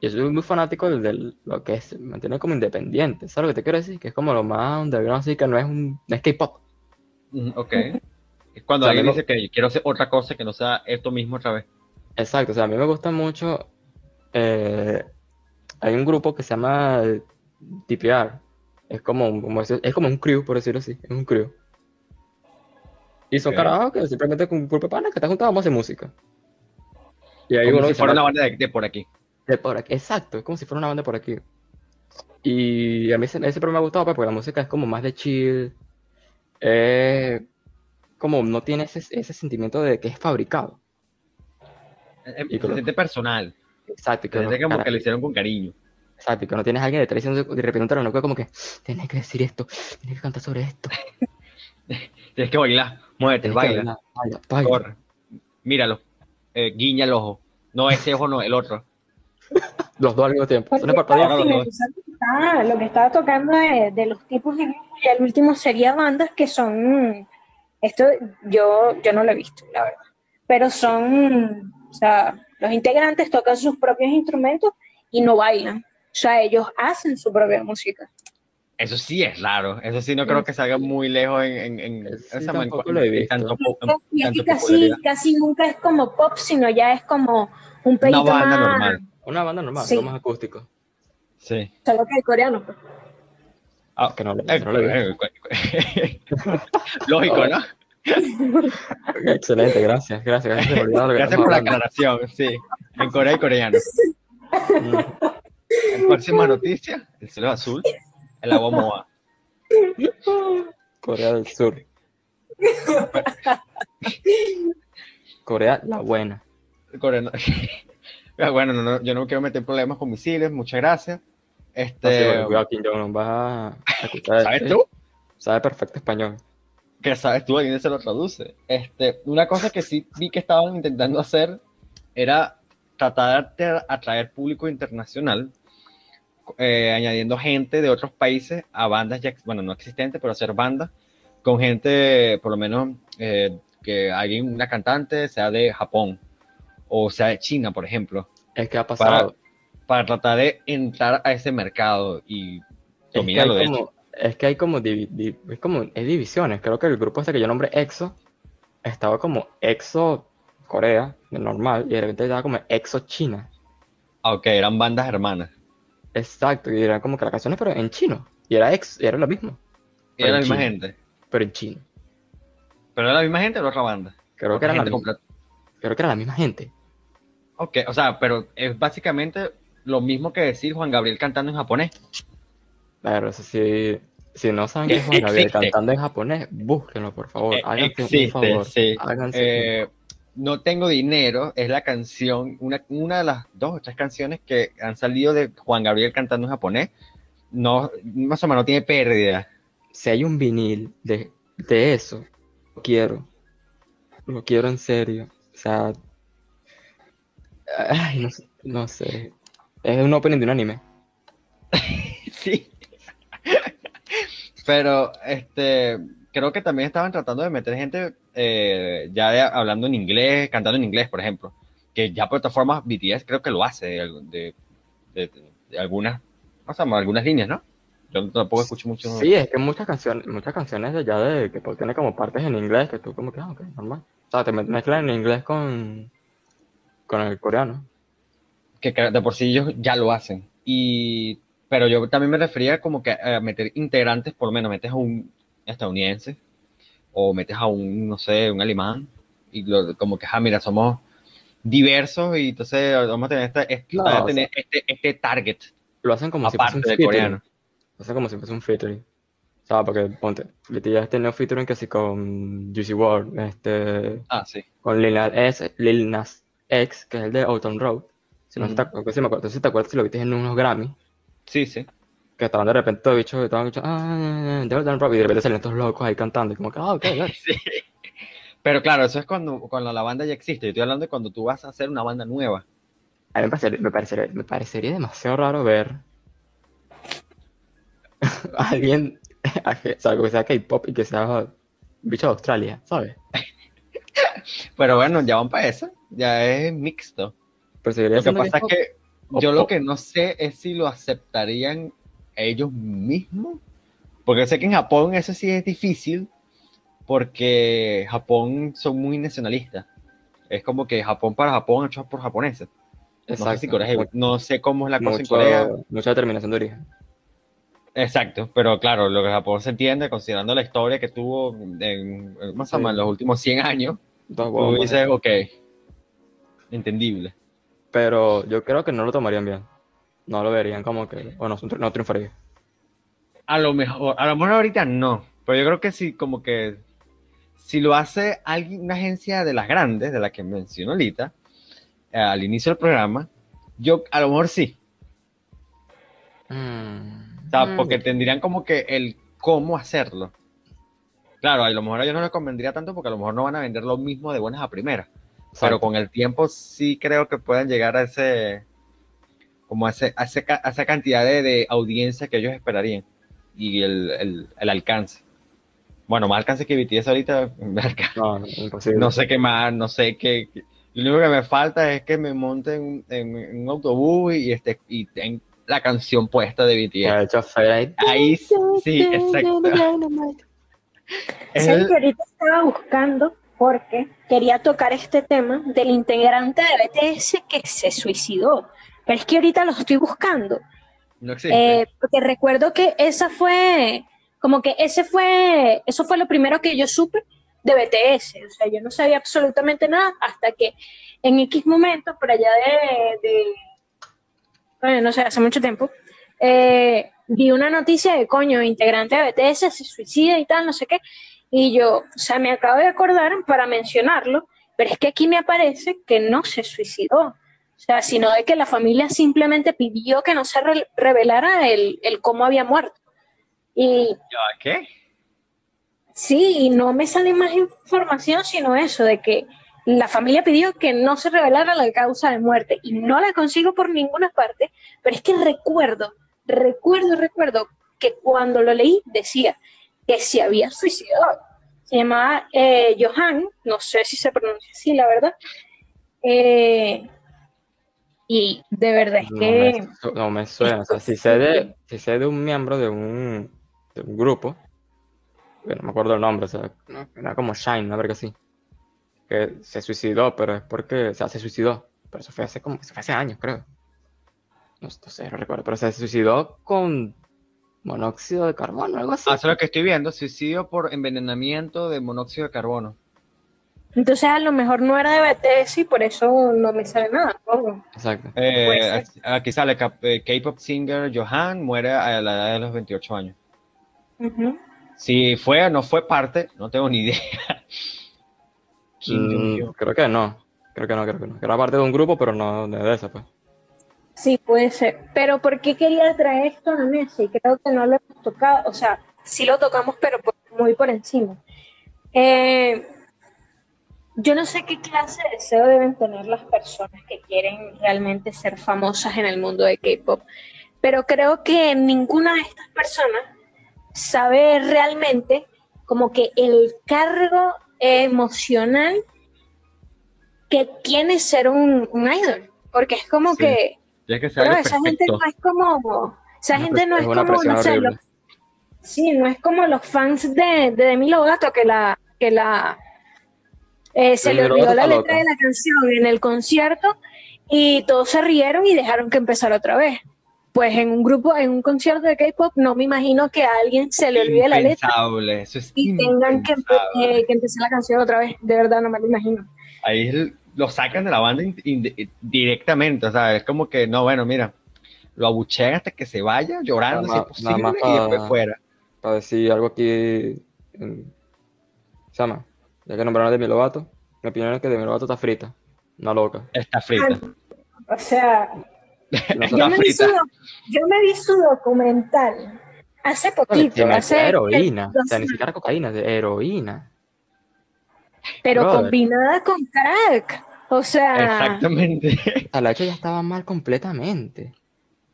yo soy muy fanático de, de lo que es, me mantiene como independiente. ¿Sabes lo que te quiero decir? Que es como lo más underground, así que no es un no es K-pop. Mm, Ok. Es cuando O sea, alguien dice que quiero hacer otra cosa que no sea esto mismo otra vez. Exacto, o sea, a mí me gusta mucho. eh, hay un grupo que se llama TPR. Es como, un- como es como un crew, por decirlo así. Es un crew. Y son carajos que simplemente con un grupo de panas que están juntados vamos a hacer música. Y hay Como uno si fuera una banda de, de por aquí. De por aquí. Exacto, es como si fuera una banda por aquí. Y a mí ese, ese me ha gustado pues, porque la música es como más de chill. eh, como no tiene ese, ese sentimiento de que es fabricado. Eh, Y Se siente personal. Exacto, que Se no- como cara- que lo hicieron con cariño. Exacto, y que no tienes a alguien detrás diciendo de repente una como que tienes que decir esto, tienes que cantar sobre esto. Tienes que bailar. Muévete, baila. bailar, baila, baila. Corre. Míralo. Eh, guiña el ojo. No ese ojo, no, el otro. Los dos al mismo tiempo. Porque finalizar lo que estaba- lo que estaba tocando de, de los tipos de grupos, y el último sería bandas que son, esto yo, yo no lo he visto, la verdad, pero son, o sea, los integrantes tocan sus propios instrumentos y no bailan, o sea, ellos hacen su propia música. Eso sí es raro. Eso sí no creo que salga muy lejos en, en, en Sí, esa lo he visto. tanto, tanto casi, popularidad. casi nunca es como pop, sino ya es como un Una pelito banda más, normal. Una banda normal, Sí. algo más acústico. Sí. solo que el coreano. pues. Ah, Que no, lo- eh, no lo he visto. eh, Lógico, ¿no? Excelente, gracias, gracias. Gracias, que Gracias por la hablando. aclaración. Sí. En Corea y coreano. Mm, En próxima noticia, el cielo azul, el agua moa. Corea del Sur. Corea la buena. Coreano. Bueno, no, no, yo no quiero meter problemas con misiles, muchas gracias. Este, bueno, cuidado, Kim Jong-un va a escuchar ¿Sabes esto. tú? Sabe perfecto español. que sabes tú, alguien se lo traduce. Este, una cosa que sí vi que estaban intentando hacer era tratar de atraer público internacional, eh, añadiendo gente de otros países a bandas ya, bueno, no existentes, pero hacer bandas con gente, por lo menos, eh, que alguien, una cantante, sea de Japón o sea de China, por ejemplo, Es que ha pasado. para tratar de entrar a ese mercado y Es que, dominarlo, de hecho. como, es que hay como, divi- di- es como hay divisiones. Creo que el grupo este que yo nombré EXO estaba como EXO Corea, normal, y de repente estaba como EXO China. Aunque eran bandas hermanas. Exacto, y eran como que las canciones, pero en chino. Y era EXO, y era lo mismo, Era la misma gente. pero en chino. Pero era la misma gente o era otra banda. Creo que, era la misma, creo que era la misma gente. Ok, o sea, pero es básicamente lo mismo que decir Juan Gabriel cantando en japonés. Pero eso sí, si no saben qué es Juan Existe. Gabriel cantando en japonés, búsquenlo, por favor. Eh, Háganse Existe, un favor. sí. Háganse Eh, no tengo dinero es la canción, una, una de las dos o tres canciones que han salido de Juan Gabriel cantando en japonés. No, más o menos no tiene pérdida. si hay un vinil de, de eso, lo quiero. Lo quiero en serio. O sea. Ay, no, sé- no sé. Es un opening de un anime. Sí. Pero este creo que también estaban tratando de meter gente eh, ya de- hablando en inglés, cantando en inglés, por ejemplo. Que ya por plataformas BTS creo que lo hace de, de- algunas, o sea, algunas líneas, ¿no? Yo tampoco escucho mucho. Sí, es que muchas canciones, muchas canciones de ya de que pues, tiene como partes en inglés que tú como que, ah, ok, normal. O sea, te me- mezclan en inglés con, con el coreano. que de por sí ellos ya lo hacen. Y, pero yo también me refería como que a meter integrantes, por lo menos metes a un estadounidense o metes a un, no sé, un alemán y lo- como que, ah, mira, somos diversos y entonces vamos a tener, esta, este, No, a o tener este, este target Lo hacen como si fuese aparte un del featuring. coreano. Lo hacen como si fuese un featuring. O sea, porque ponte, BTS tiene featuring que sí con Juicy WRLD, este, Ah, sí. con Lil Nas, X, Lil Nas X, que es el de Autumn Road. Si no Ujú. te, acuerdas, si me acuerdo, si te acuerdas, si lo viste en unos Grammy, Sí, sí. que estaban de repente todos bichos, estaban bichos, ah, de Autumn Road, y de repente salen estos locos ahí cantando, y como que, ah, ok, ver. Sí. Pero claro, eso es cuando, cuando la banda ya existe. Yo estoy hablando de cuando tú vas a hacer una banda nueva. A mí me parecería, me parecería, me parecería demasiado raro ver a alguien, o sea, que sea K-pop y que sea bicho de Australia, ¿sabes? Pero bueno, ya van para eso. Ya es mixto. Pero Lo que pasa es que o yo lo que no sé es si lo aceptarían ellos mismos. Porque sé que en Japón eso sí es difícil. Porque Japón son muy nacionalistas. Es como que Japón para Japón hecho por japoneses. No sé, si Exacto, Corea no sé cómo es la cosa en mucho- Corea. mucha determinación de origen. Exacto, pero claro, lo que Japón se entiende, considerando la historia que tuvo en, en- ¿cómo se llama? Sí. en los últimos 100 años, Dos tú huevos, dices, ok, entendible. Pero yo creo que no lo tomarían bien. No lo verían como que, o no, no triunfaría. A lo mejor, a lo mejor ahorita no, pero yo creo que sí, como que si lo hace alguien, una agencia de las grandes, de la que mencionó ahorita, eh, al inicio del programa, yo a lo mejor sí, Mm. o sea, Mm. porque tendrían como que el cómo hacerlo. Claro, a lo mejor a ellos no les convendría tanto porque a lo mejor no van a vender lo mismo de buenas a primeras. Pero Exacto. con el tiempo sí creo que pueden llegar a ese, como a, ese, a, ese a esa cantidad de, de audiencia que ellos esperarían y el, el, el alcance. Bueno, más alcance que BTS ahorita. No, sé qué más, no sé qué. qué- Lo único que me falta es que me monte en, un autobús y, este, y tenga la canción puesta de BTS. hecho. Ahí sí, sí, exacto. Es ¿Saben el- que ahorita estaba buscando porque quería tocar este tema del integrante de BTS que se suicidó? Pero es que ahorita lo estoy buscando. no existe. Eh, porque recuerdo que esa fue, como que ese fue, eso fue lo primero que yo supe de BTS. O sea, yo no sabía absolutamente nada hasta que en X momento, por allá de, de bueno, no sé, hace mucho tiempo, eh, vi una noticia de coño, integrante de BTS se suicida y tal, no sé qué. Y yo, o sea, me acabo de acordar para mencionarlo, pero es que aquí me aparece que no se suicidó. O sea, sino de que la familia simplemente pidió que no se re- revelara el, el cómo había muerto. Y ¿Ya qué? sí, y no me sale más información sino eso, de que la familia pidió que no se revelara la causa de muerte y no la consigo por ninguna parte, pero es que recuerdo, recuerdo, recuerdo que cuando lo leí decía que se había suicidado. Se llamaba eh, Johan, no sé si se pronuncia así, la verdad. Eh, y de verdad es No que... me, no me suena. O sea, si sé de, si sé de un miembro de un, de un grupo, que no me acuerdo el nombre, o sea, era como Shine, una verga así, que se suicidó, pero es porque, o sea, se suicidó, pero eso fue hace como, eso fue hace años, creo. No, no sé, no recuerdo, pero se suicidó con monóxido de carbono, algo así. Ah, eso es lo que estoy viendo, suicidio por envenenamiento de monóxido de carbono. Entonces a lo mejor no era de BTS y por eso no me sale nada. ¿no? Exacto. Eh, aquí sale eh, K-pop singer Johan muere a la edad de los 28 años. Si fue o no fue parte, no tengo ni idea. Mm, creo que no, creo que no, creo que no. Era parte de un grupo, pero no de de esa, pues. Sí, puede ser. Pero ¿por qué quería traer esto a la mesa? Y creo que no lo hemos tocado. O sea, sí lo tocamos, pero por- muy por encima. Eh, yo no sé qué clase de deseo deben tener las personas que quieren realmente ser famosas en el mundo de K-pop. Pero creo que ninguna de estas personas sabe realmente como que el cargo emocional que tiene ser un, un idol. Porque es como Sí. que Tienes que ser pero algo esa gente no es como, esa Una gente no es es como, no sé, los- sí, no es como los fans de, de Demi Lovato que la, que la, eh, se Demi le olvidó la letra loca. de la canción en el concierto y todos se rieron y dejaron que empezara otra vez. Pues en un grupo, en un concierto de K-pop, no me imagino que a alguien se le olvide la letra eso es y tengan que, eh, que empezar la canción otra vez. De verdad, no me lo imagino. Ahí el- lo sacan de la banda in- in- directamente, o sea, es como que, no, bueno, mira, lo abuchean hasta que se vaya llorando, Nada si es posible, más y pa- después fuera. para decir algo aquí. llama, ya que nombraron a Demi Lovato, mi opinión es que Demi Lovato está frita, una loca. Está frita. O sea, No Está yo me, vi su, yo me vi su documental hace poquito, hace heroína, o sea, ni siquiera cocaína, de heroína. pero brother. combinada con crack. O sea, Exactamente. O sea, la hecha ya estaba mal completamente.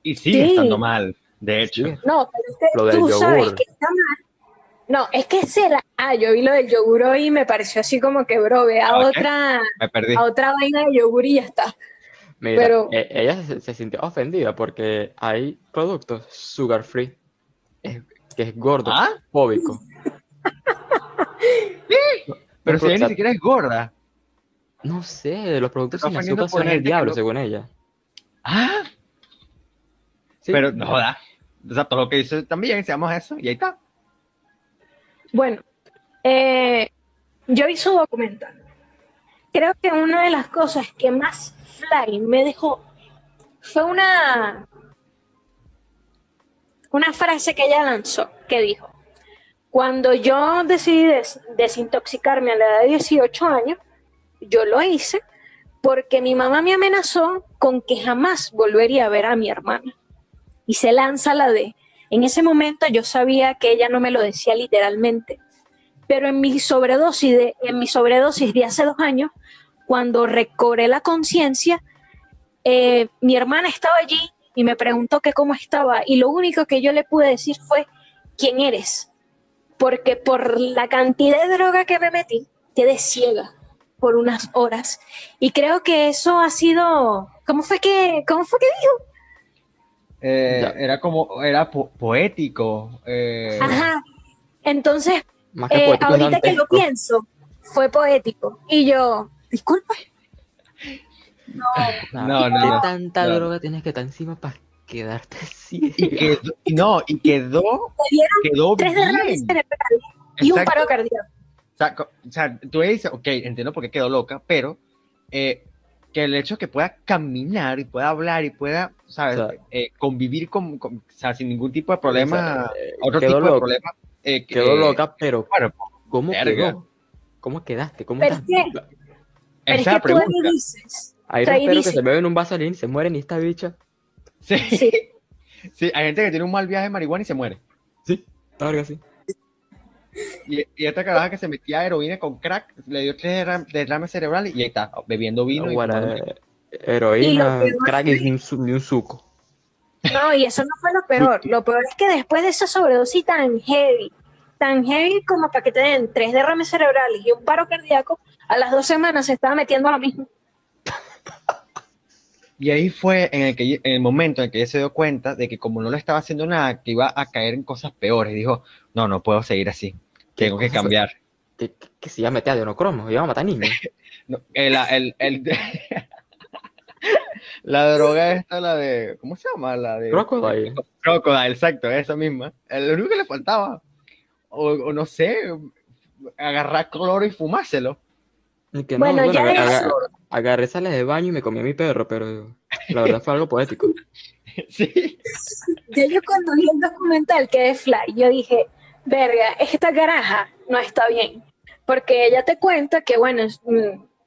Y sigue Sí. estando mal, de hecho. Sí. no, pero es que Lo del tú sabes yogur. que está mal. No, es que será. Ah, yo vi lo del yogur hoy y me pareció así como que, bro, ve a Ah, otra, a otra vaina de yogur y ya está. Mira, Pero- e- ella se, se sintió ofendida porque hay productos sugar free, es- que es gordo, ¿Ah? fóbico. Pero si ella ni siquiera es gorda. No sé, los productos sin azúcar son el diablo, según ella. Ah, Sí. pero no joda. O sea, todo lo que dice también, seamos eso, y ahí está. Bueno, eh, yo vi su documental. Creo que una de las cosas que más fly me dejó fue una, una frase que ella lanzó, que dijo, cuando yo decidí des- desintoxicarme a la edad de 18 años, yo lo hice porque mi mamá me amenazó con que jamás volvería a ver a mi hermana. Y se lanza la de, en ese momento yo sabía que ella no me lo decía literalmente, pero en mi sobredosis de, en mi sobredosis de hace dos años, cuando recobré la conciencia, eh, mi hermana estaba allí y me preguntó que cómo estaba y lo único que yo le pude decir fue quién eres, porque por la cantidad de droga que me metí quedé ciega por unas horas y creo que eso ha sido, ¿cómo fue que, cómo fue que dijo? Eh, era como, era po- poético. eh, Ajá. Entonces Más que Eh, ahorita que lo pienso, fue poético. Y yo, disculpa. No, No, no, ¿Qué no, tanta no. droga tienes que estar encima para quedarte ciega? y quedó, y no, y quedó, dieron quedó tres derrames cerebrales y un paro cardíaco. O sea, o sea, tú dices, ok, entiendo por qué quedó loca, pero eh, que el hecho de que pueda caminar y pueda hablar y pueda, ¿sabes? O sea, Eh, convivir con, con- o sea, sin ningún tipo de problema, O sea, eh, otro tipo de loca, problema. eh, que- Quedó loca, pero Claro, ¿cómo verga. quedó? ¿Cómo quedaste? ¿Cómo Pero estás? es que- esa Pero es que tú ahí pregunta. dices, Ahí espero que se beben un vaselín, se mueren y esta bicha. Sí. Sí. sí, hay gente que tiene un mal viaje de marihuana y se muere. Sí, la verdad sí. Y, y esta caraja que se metía heroína con crack, le dio tres derram- derrames cerebrales y ahí está, bebiendo vino. y fumando. eh, heroína, Y crack es- y un, un suco. no, y eso no fue lo peor. Lo peor es que después de esa sobredosis tan heavy, tan heavy como para que te den tres derrames cerebrales y un paro cardíaco, a las dos semanas se estaba metiendo lo mismo. Y ahí fue en el, que, en el momento en que ella se dio cuenta de que como no le estaba haciendo nada, que iba a caer en cosas peores. Dijo, no, no puedo seguir así. Tengo que cambiar. Que, que, que se iba a meter adenocrimo, iba a matar niños. No, el, el, el- la droga esta, la de, ¿cómo se llama? La de... Crocodile. Crocodile, exacto, esa misma. Lo único que le faltaba. O, o no sé, agarrar cloro y fumárselo. Y que Bueno, no, ya eso- agarré sales de baño y me comí a mi perro, pero la verdad fue algo poético. Sí. Ya yo cuando vi el documental que es Fly, yo dije, verga, esta caraja no está bien. Porque ella te cuenta que, bueno, es-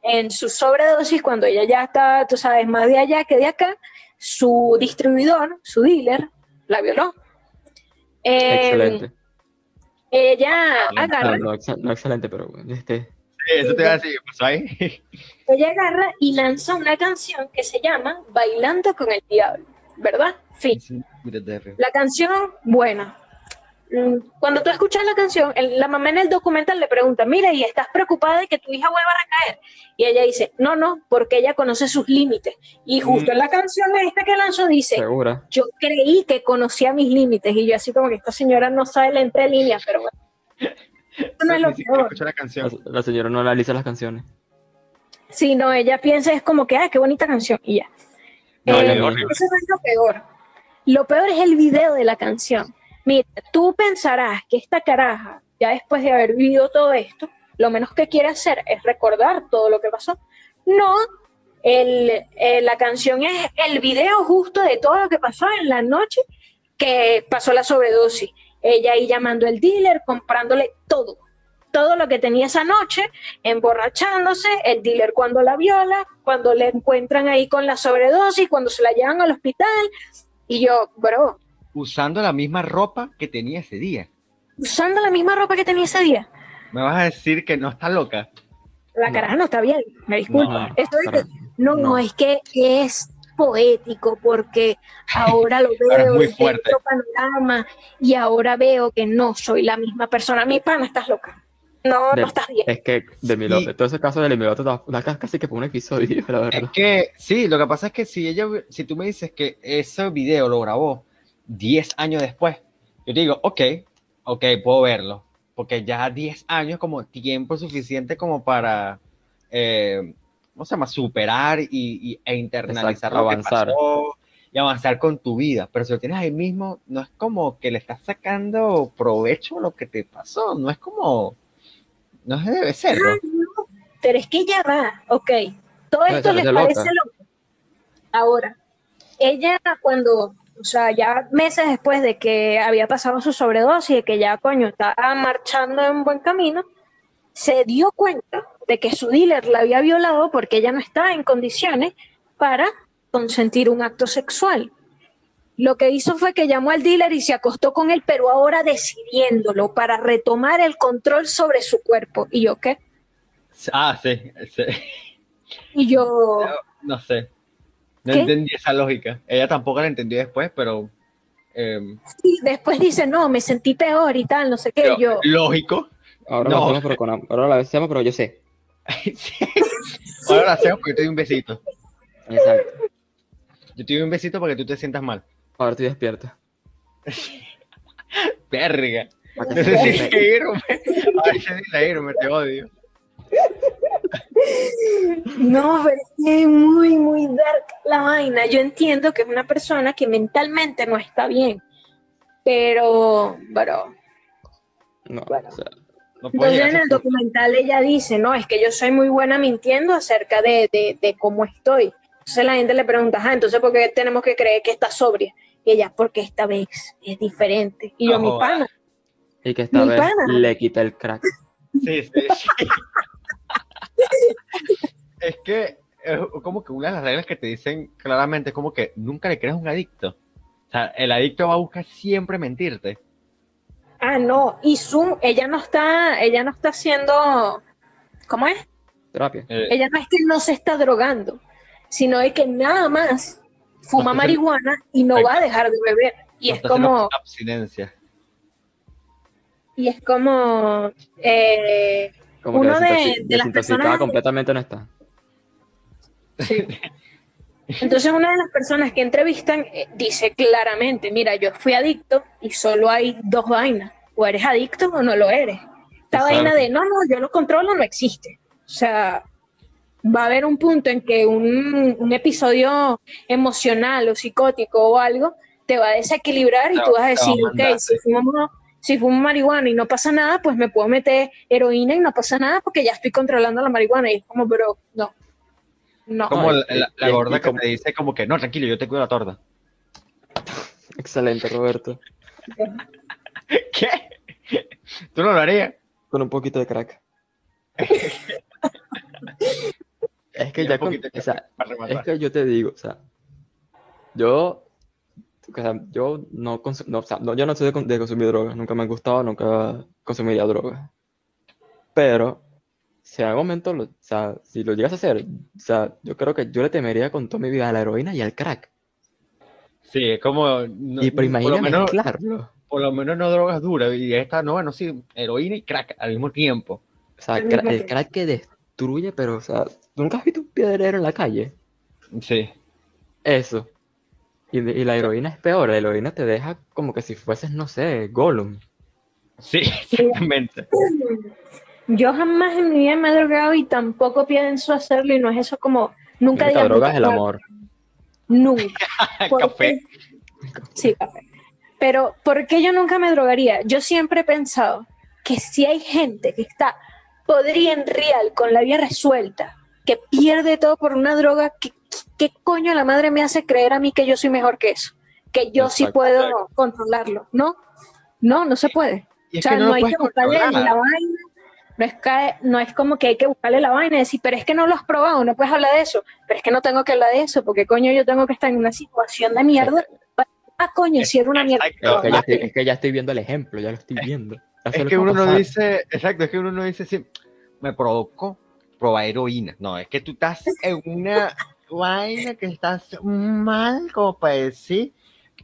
en su sobredosis, cuando ella ya está, tú sabes, más de allá que de acá, su distribuidor, su dealer, la violó. Eh, Excelente. Ella Excelente. agarra, No, no, ex- no excelente, pero este, Sí, eso te iba a decir, ¿qué pasó ahí? ella agarra y lanza una canción que se llama Bailando con el Diablo, ¿verdad? Fin. Sí. La canción, buena. Mm, Cuando tú escuchas la canción, el- la mamá en el documental le pregunta, mira, ¿y estás preocupada de que tu hija vuelva a recaer? Y ella dice, no, no, porque ella conoce sus límites. Y justo Mm. en la canción esta que lanzó dice, segura. yo creí que conocía mis límites. Y yo así como que esta señora no sabe la entre líneas, pero bueno. Eso no es lo peor. la canción. La, la señora no analiza las canciones. Sí, no, ella piensa es como que, ah, qué bonita canción. Y ya. No, Eh, ya eso no es lo peor. Lo peor es el video de la canción. Mira, tú pensarás que esta caraja, ya después de haber vivido todo esto, lo menos que quiere hacer es recordar todo lo que pasó. No, el, eh, la canción es el video justo de todo lo que pasó en la noche que pasó la sobredosis. ella ahí llamando al dealer, comprándole todo, todo lo que tenía esa noche, emborrachándose, el dealer cuando la viola, cuando le encuentran ahí con la sobredosis, cuando se la llevan al hospital, y yo, bro, Usando la misma ropa que tenía ese día. usando la misma ropa que tenía ese día. Me vas a decir que no está loca. La No. caraja no está bien, me disculpa. No, Eso de que- para- no, no. es que es poético porque ahora lo veo muy fuerte. otro panorama y ahora veo que no soy la misma persona. Mi pana, estás loca. No, De- no estás bien. Es que Demi Sí. Lovato, todo ese caso de Demi Lovato da, casi que por un episodio, la verdad. Es que sí, lo que pasa es que si ella, si tú me dices que ese video lo grabó 10 años después, yo te digo, ok, ok, puedo verlo, porque ya 10 años como tiempo suficiente como para, eh, ¿cómo se llama? Superar y, y- e internalizar Exacto, lo que avanzar. pasó y avanzar con tu vida. Pero si lo tienes ahí mismo, no es como que le estás sacando provecho a lo que te pasó, no es como, no debe ser, ¿no? Pero es que ya va, ok. Todo No, esto les es parece loca. loco. Ahora, ella cuando, o sea, ya meses después de que había pasado su sobredosis, de que ya, coño, estaba marchando en buen camino, se dio cuenta de que su dealer la había violado porque ella no estaba en condiciones para consentir un acto sexual. Lo que hizo fue que llamó al dealer y se acostó con él, pero ahora decidiéndolo para retomar el control sobre su cuerpo. ¿Y yo qué? Ah, sí, sí. Y yo, No sé. No ¿Qué? entendí esa lógica. Ella tampoco la entendió después, pero. eh, sí, después dice, no, me sentí peor y tal, no sé qué. pero yo, lógico. Ahora No. lo hacemos, pero con am- ahora la hacemos, pero yo sé. Sí. Ahora lo hacemos porque yo te doy un besito. Exacto. Yo te doy un besito para que tú te sientas mal. Ahora estoy despierta. Verga. Para que se Necesito me- irme. Ay, necesito irme, te odio. No, pero es que es muy, muy dark la vaina. Yo entiendo que es una persona que mentalmente no está bien, pero, pero, No, Bueno. o sea, No entonces en el documental ella dice, no, es que yo soy muy buena mintiendo acerca de, de, de cómo estoy. Entonces la gente le pregunta, ah, entonces ¿por qué tenemos que creer que está sobria? Y ella, porque esta vez es diferente. Y yo, No mi pana, y que esta Mi vez pana. le quita el crack. Sí, sí, sí. Es que es como que una de las reglas que te dicen claramente es como que nunca le creas a un adicto. O sea, el adicto va a buscar siempre mentirte. Ah, no, y Zoom, ella no está, ella no está haciendo, ¿cómo es? Terapia. Eh, Ella no es que no se está drogando, sino de que nada más fuma No está haciendo- marihuana y no va a dejar de beber. Y no es como, abstinencia. y es como, eh, Como uno que de- las personas- completamente no está. sí. Entonces una de las personas que entrevistan eh, dice claramente, mira, yo fui adicto y solo hay dos vainas, o eres adicto o no lo eres. Esta Exacto. vaina de, no, no, yo lo controlo, no existe. O sea, va a haber un punto en que un, un episodio emocional o psicótico o algo te va a desequilibrar y tú va- vas a decir, ok, si fumo, si fumo marihuana y no pasa nada, pues me puedo meter heroína y no pasa nada porque ya estoy controlando la marihuana. Y es como, pero no. No. Como la, la- la y- y gorda que como- te dice como que, no, tranquilo, yo te cuido la torta. Excelente, Roberto. ¿Qué? ¿Tú no lo harías? Con un poquito de crack. es que ya con, poquito de o sea, es que yo te digo, o sea, yo, o sea, yo no, no, o sea, no- yo no soy de, con- de consumir drogas, nunca me han gustado, nunca consumiría drogas. Pero, si en algún momento, lo- o sea, si lo llegas a hacer, o sea, yo creo que yo le temería con toda mi vida a la heroína y al crack. Sí, es como. no- y pero por, imagina lo menos, mezclarlo. por lo menos no drogas duras. Y esta, no, bueno, sí, heroína y crack al mismo tiempo. O sea, el tiempo. crack que destruye, pero, o sea, ¿tú nunca has visto un piedrero en la calle? Sí. Eso. Y, la heroína es peor, la heroína te deja como que si fueses, no sé, Gollum. Sí, exactamente. Yo jamás en mi vida me he drogado y tampoco pienso hacerlo y no es eso como, nunca La digas droga es el nunca, amor. Nunca. ¿Por Café. Sí, café. Pero ¿por qué yo nunca me drogaría? Yo siempre he pensado que si hay gente que está podría en real con la vida resuelta, que pierde todo por una droga, ¿qué, qué coño la madre me hace creer a mí que yo soy mejor que eso? Que yo sí Exacto. puedo controlarlo, ¿no? No, no se puede. O sea, que no, hay que buscarle controlar. la vaina. No es, que, no es como que hay que buscarle la vaina y decir, pero es que no lo has probado, no puedes hablar de eso. Pero es que no tengo que hablar de eso, porque coño, yo tengo que estar en una situación de mierda. Ah, coño, si era una mierda. Exacto. Es que, ya estoy, es que ya estoy viendo el ejemplo, ya lo estoy viendo. Es que uno no dice, exacto, es que uno no dice sí, me provocó probar heroína. No, es que tú estás en una vaina que estás mal, como para decir,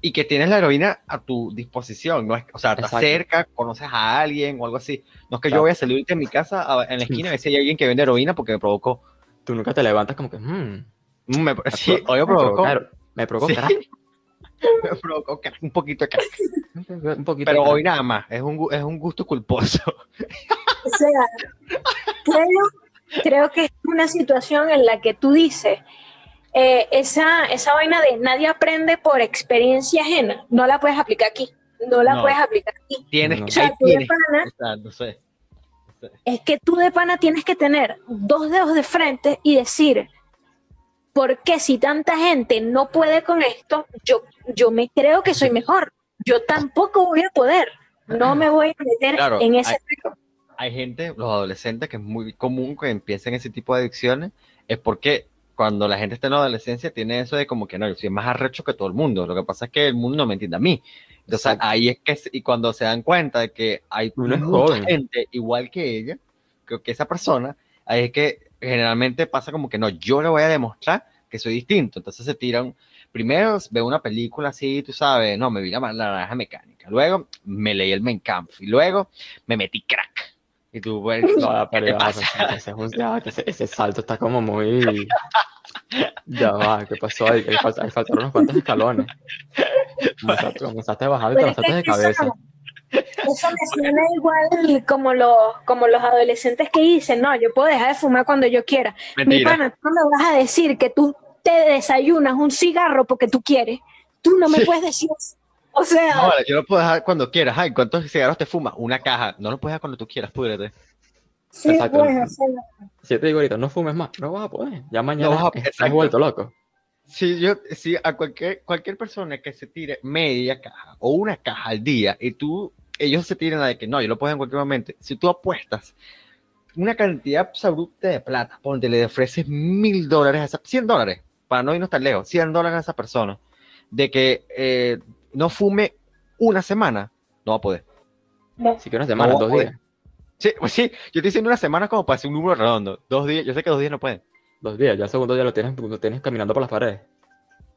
y que tienes la heroína a tu disposición. No es, o sea, estás Exacto. cerca, conoces a alguien o algo así. No es que yo Claro. voy a salir de mi casa a- en la esquina a ver si hay alguien que vende heroína porque me provocó. Tú nunca te levantas como que, hmm, Mm, Me, sí, hoy me provocó. provocaron- Me provocó Sí. Me provocó crack, un poquito de crack. Un poquito Pero de hoy nada más, es un, es un gusto culposo. O sea, creo, creo que es una situación en la que tú dices, eh, esa, esa vaina de nadie aprende por experiencia ajena, no la puedes aplicar aquí, no la No. puedes aplicar aquí. Tienes. O sea, de no sé. es que tú de pana tienes que tener dos dedos de frente y decir, ¿por qué si tanta gente no puede con esto, yo, yo me creo que soy mejor? Yo tampoco voy a poder, no me voy a meter Claro, en ese hay- hay gente, los adolescentes, que es muy común que empiecen ese tipo de adicciones, es porque cuando la gente está en la adolescencia tiene eso de como que no, yo soy más arrecho que todo el mundo. Lo que pasa es que el mundo no me entiende a mí. Entonces Exacto. ahí es que, y cuando se dan cuenta de que hay es mucha gente igual que ella, que, que esa persona, ahí es que generalmente pasa como que no, yo le voy a demostrar que soy distinto. Entonces se tiran, primero veo una película así, tú sabes, no, me vi la, la naranja mecánica. Luego me leí el Mein Kampf. Y luego me metí crack. Y tú, bueno, No, pero ¿qué pasa? ese, es un- ese, ese salto está como muy. Ya va, ¿qué pasó ahí? Ahí, falt- ahí faltaron unos cuantos escalones. Comenzaste, comenzaste a bajar y te lanzaste de cabeza. Eso me suena igual como los, como los adolescentes que dicen, no, yo puedo dejar de fumar cuando yo quiera. Mi mentira. pana, tú no me vas a decir que tú te desayunas un cigarro porque tú quieres. Tú no me Sí. puedes decir eso. O sea, No, vale, yo lo puedo dejar cuando quieras. Ay, ¿cuántos cigarros te fumas? Una caja. No lo puedes dejar cuando tú quieras, púdrete. sí, exacto. bueno, sea, Si yo te digo ahorita, no fumes más, no vas a poder. Ya mañana vas a- estás exacto. vuelto loco. Si yo, si a cualquier, cualquier persona que se tire media caja o una caja al día y tú, ellos se tiran la de que no, yo lo puedo en cualquier momento. Si tú apuestas una cantidad abrupta de plata, ponte, le ofreces mil dólares a esa, 100 dólares, para no irnos tan lejos, 100 dólares a esa persona, de que eh, no fume una semana, no va a poder. no. Si que una semana, No, dos días. Sí, pues sí, yo estoy diciendo una semana como para hacer un número redondo. Dos días, yo sé que dos días no pueden. Dos días, ya el segundo día lo tienes, lo tienes caminando por las paredes,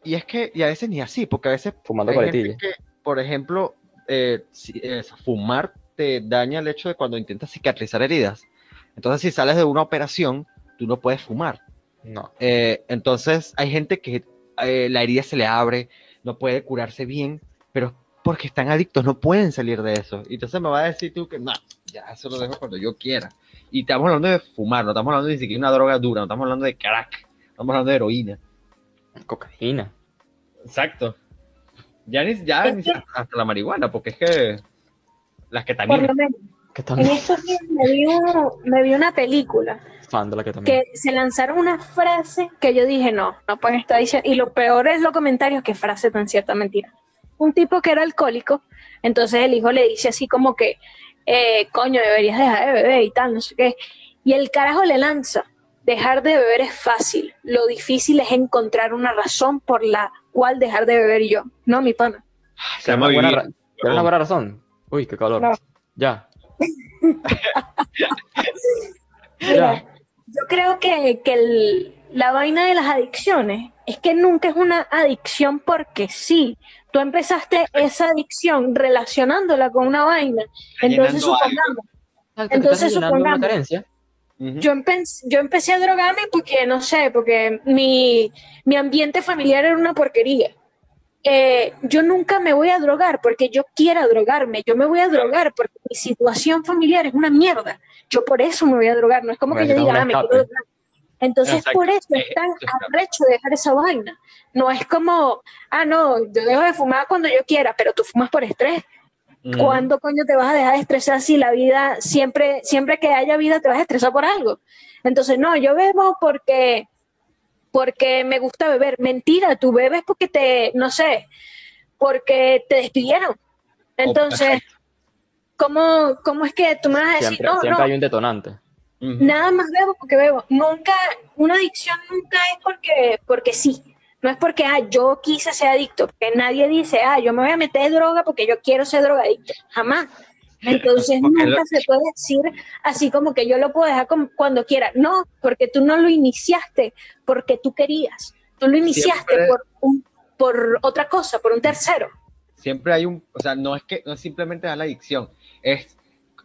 Y es que, y a veces ni así, porque a veces fumando que, por ejemplo, eh, si- eh, fumar te daña el hecho de cuando intentas cicatrizar heridas. Entonces, si sales de una operación, tú no puedes fumar. No. Eh, entonces, hay gente que eh, la herida se le abre, no puede curarse bien, pero porque están adictos, no pueden salir de eso. Y entonces me va a decir tú que no, ya eso lo dejo cuando yo quiera. Y estamos hablando de fumar, no estamos hablando de ni siquiera una droga dura, no estamos hablando de crack, estamos hablando de heroína. Cocaína. Exacto. Ya ni, ya ni- que- hasta la marihuana, porque es que las que Por también. lo menos, Que están en estos días me vi, un- me vi una película fan de la que también. que se lanzaron una frase que yo dije, no, no pueden estar diciendo, y lo peor es los comentarios, que frase tan cierta mentira. Un tipo que era alcohólico, entonces el hijo le dice así como que, eh, coño, deberías dejar de beber y tal, no sé qué. Y el carajo le lanza, dejar de beber es fácil, lo difícil es encontrar una razón por la cual dejar de beber yo. No, mi pana. Se llama ¿Quieres una buena, vivir. ra- ¿quieres una buena razón? Uy, qué calor. No. Ya. Mira, yo creo que, que el- la vaina de las adicciones es que nunca es una adicción porque sí. Tú empezaste esa adicción relacionándola con una vaina. Entonces, supongamos, Exacto, Entonces, supongamos- yo, empe- yo empecé a drogarme porque, no sé, porque mi, mi ambiente familiar era una porquería. Eh, yo nunca me voy a drogar porque yo quiera drogarme. Yo me voy a drogar porque mi situación familiar es una mierda. Yo por eso me voy a drogar. No es como que yo diga, ah, me quiero drogar. Entonces, Exacto. por eso Eh, es tan eso está. arrecho dejar esa vaina. No es como, ah, no, yo dejo de fumar cuando yo quiera, pero tú fumas por estrés. Ujú. ¿Cuándo coño te vas a dejar de estresar si la vida, siempre, siempre que haya vida, te vas a estresar por algo? Entonces, no, yo bebo porque, porque me gusta beber. Mentira, tú bebes porque te, no sé, porque te despidieron. Entonces, ¿cómo, cómo es que tú me vas a decir, Siempre, no, siempre no, hay un detonante. Nada más bebo porque bebo? Nunca, una adicción nunca es porque, porque sí. No es porque, ah, yo quise ser adicto, porque nadie dice, ah, yo me voy a meter droga porque yo quiero ser drogadicto. Jamás. Entonces Porque nunca lo- se puede decir así como que yo lo puedo dejar como cuando quiera. No, porque tú no lo iniciaste porque tú querías. Tú lo iniciaste Siempre- por, un, por otra cosa, por un tercero. Siempre hay un, o sea, no es que, no es simplemente la adicción, es,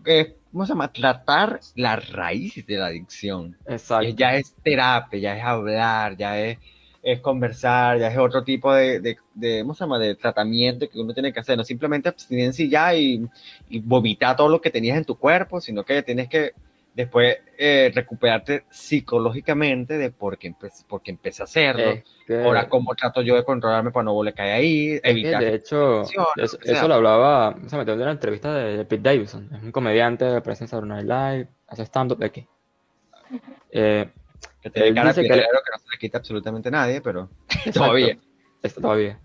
es, ¿cómo se llama? Tratar la raíz de la adicción. Exacto. Ya es terapia, ya es hablar, ya es, es conversar, ya es otro tipo de, de, de, ¿cómo se llama? de tratamiento que uno tiene que hacer. No simplemente abstinencia y ya y, y vomitar todo lo que tenías en tu cuerpo, sino que tienes que después eh, recuperarte psicológicamente de por qué, empe- por qué empecé a hacerlo. Es que- Ahora, ¿cómo trato yo de controlarme para no volver a caer ahí? que, Evitar. de hecho, eso, que lo hablaba, se metió en una entrevista de, de Pete Davidson, es un comediante de presencia de Night Live, hace stand-up de aquí. Eh, que él de dice que le- piedrero que no se le quita absolutamente nadie, pero exacto, todavía. está todavía.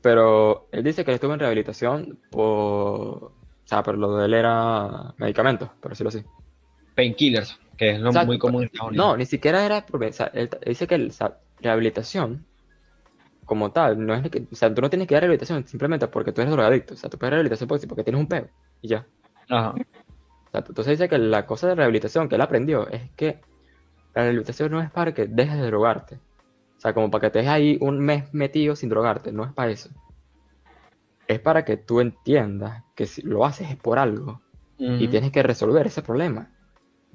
Pero él dice que él estuvo en rehabilitación por, o sea, pero lo de él era medicamentos, por decirlo así. Painkillers, que es lo Exacto, muy común en Estados Unidos. No, ni siquiera era porque, o sea, él dice que sea, rehabilitación como tal, no es que, o sea, tú no tienes que dar rehabilitación simplemente porque tú eres drogadicto, o sea, tú puedes dar rehabilitación porque, porque tienes un peo y ya. Ajá. O sea, entonces dice que la cosa de rehabilitación que él aprendió es que la rehabilitación no es para que dejes de drogarte. O sea, como para que te dejes ahí un mes metido sin drogarte, no es para eso. Es para que tú entiendas que si lo haces es por algo y tienes que resolver ese problema.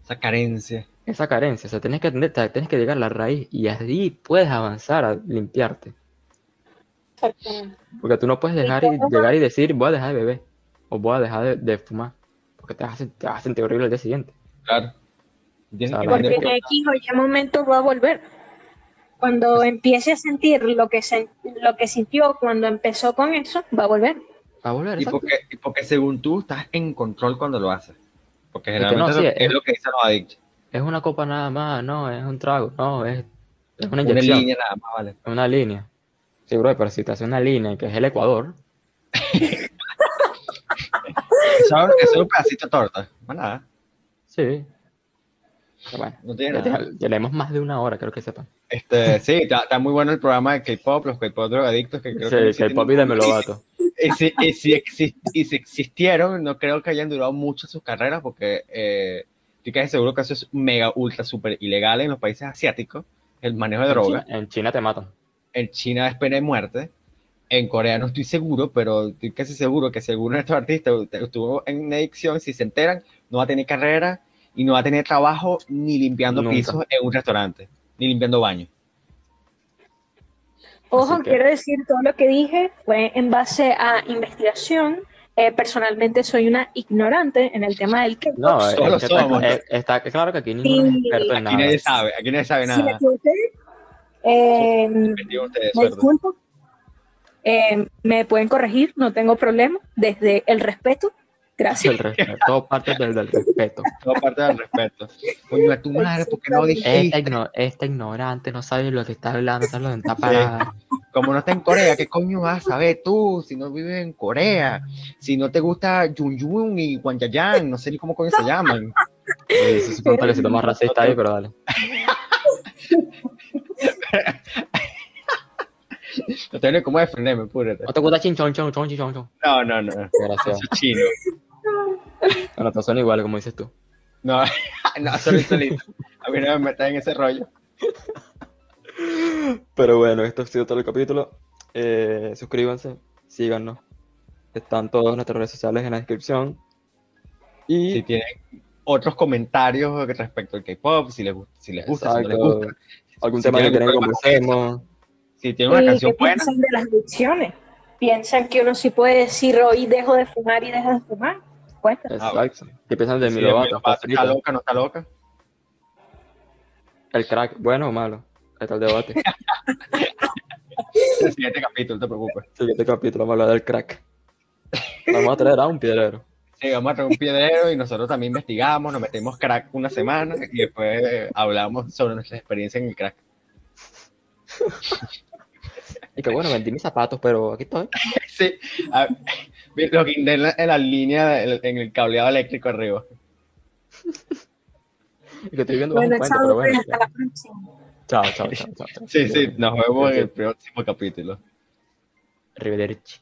Esa carencia. esa carencia, o sea, tienes que atender- que llegar a la raíz y así puedes avanzar a limpiarte. Porque tú no puedes dejar y llegar y decir voy a dejar de beber o voy a dejar de, de fumar, porque te vas, a, sen- te vas a sentir horrible el día siguiente. Claro. Tienes O sea, que la Porque en X o Y momento va a volver. Cuando empiece a sentir lo que, sen- lo que sintió cuando empezó con eso, va a volver. Va a volver, Y porque, y porque según tú estás en control cuando lo haces. Porque Es que no, generalmente sí, eso es, es- lo que dicen los adictos. Es una copa nada más, no, es un trago, no, es, es una Una inyección, línea nada más, vale. es una línea. Sí, bro, pero si te hace una línea que es el Ecuador, Eso, es un pedacito de torta. Más nada. sí. Pero bueno, No tiene ya, nada. te- ya leemos más de una hora, creo que sepan. Este, sí, está, está muy bueno el programa de K-pop, los K-pop drogadictos que creo Sí, que, el existen papi de Melovato. Y si, y, si exis- y si existieron, no creo que hayan durado mucho sus carreras porque eh, estoy casi seguro que eso es mega, ultra, super ilegal en los países asiáticos, el manejo de En droga. China, en China te matan. En China es pena de muerte. En Corea no estoy seguro, pero estoy casi seguro que si alguno de estos artistas estuvo en una adicción, si se enteran, no va a tener carrera y no va a tener trabajo ni limpiando Nunca. pisos en un restaurante, ni limpiando baños. Ojo, que- quiero decir, todo lo que dije fue en base a investigación. Eh, personalmente soy una ignorante en el tema del K-pop. No, es- Solo es que está, somos. es- está claro que aquí ninguno es Sí. experto en Aquí nada. nadie sabe, aquí nadie sabe Si me nada. equivoqué, eh, a ustedes, me disculpo. Eh, me pueden corregir, no tengo problema, desde el respeto. Gracias. El respeto, todo parte del, del respeto. Todo parte del respeto. Coño, a tu madre, ¿por qué no Esta, dijiste? igno- esta ignorante no sabe lo que está hablando, sabe lo que está parada. Como no está en Corea, ¿qué coño vas a saber tú si no vives en Corea? Si no te gusta Jun Jun y Wanyayan, no sé ni cómo coño se llaman. Se supone que se toma racista ahí, pero dale. No tengo ni cómo defenderme, púrate. ¿No te gusta chin chon chon chon chin, chon? No, no, no. Desgraciado. Eso es chino. Bueno, todos son iguales, como dices tú. No, no, solo solito. A mí no me metas en ese rollo. Pero bueno, esto ha sido todo el capítulo. Eh, suscríbanse, síganos. Están todas nuestras redes sociales en la descripción. Y Si tienen otros comentarios respecto al K-pop, si les, gusta, si les gusta, si no les gusta. algún si tema que quieren que conversemos. Si tienen una ¿Y canción qué buena, piensan de las adicciones? ¿Piensan que uno sí puede decir hoy dejo de fumar y dejo de fumar? Cuéntame. Exacto. ¿Qué piensan de mi el lobato? Está loca, no está loca. El crack, bueno o malo. Ahí está el debate. El siguiente capítulo, no te preocupes. Siguiente capítulo vamos a hablar del crack. Vamos a traer a un piedrero. Sí, vamos a traer un piedrero y nosotros también investigamos, nos metemos crack una semana y después eh, hablamos sobre nuestra experiencia en el crack. Y que bueno, vendí mis zapatos, pero aquí estoy. Sí, a- Lo guindé en la, en la línea, en, en el cableado eléctrico arriba. Y que estoy viendo Bueno, un puente, chao, pero bueno. pues, hasta la próxima. Chao, chao, chao, chao. chao. Sí, sí, nos vemos en el próximo capítulo. Arrivederci.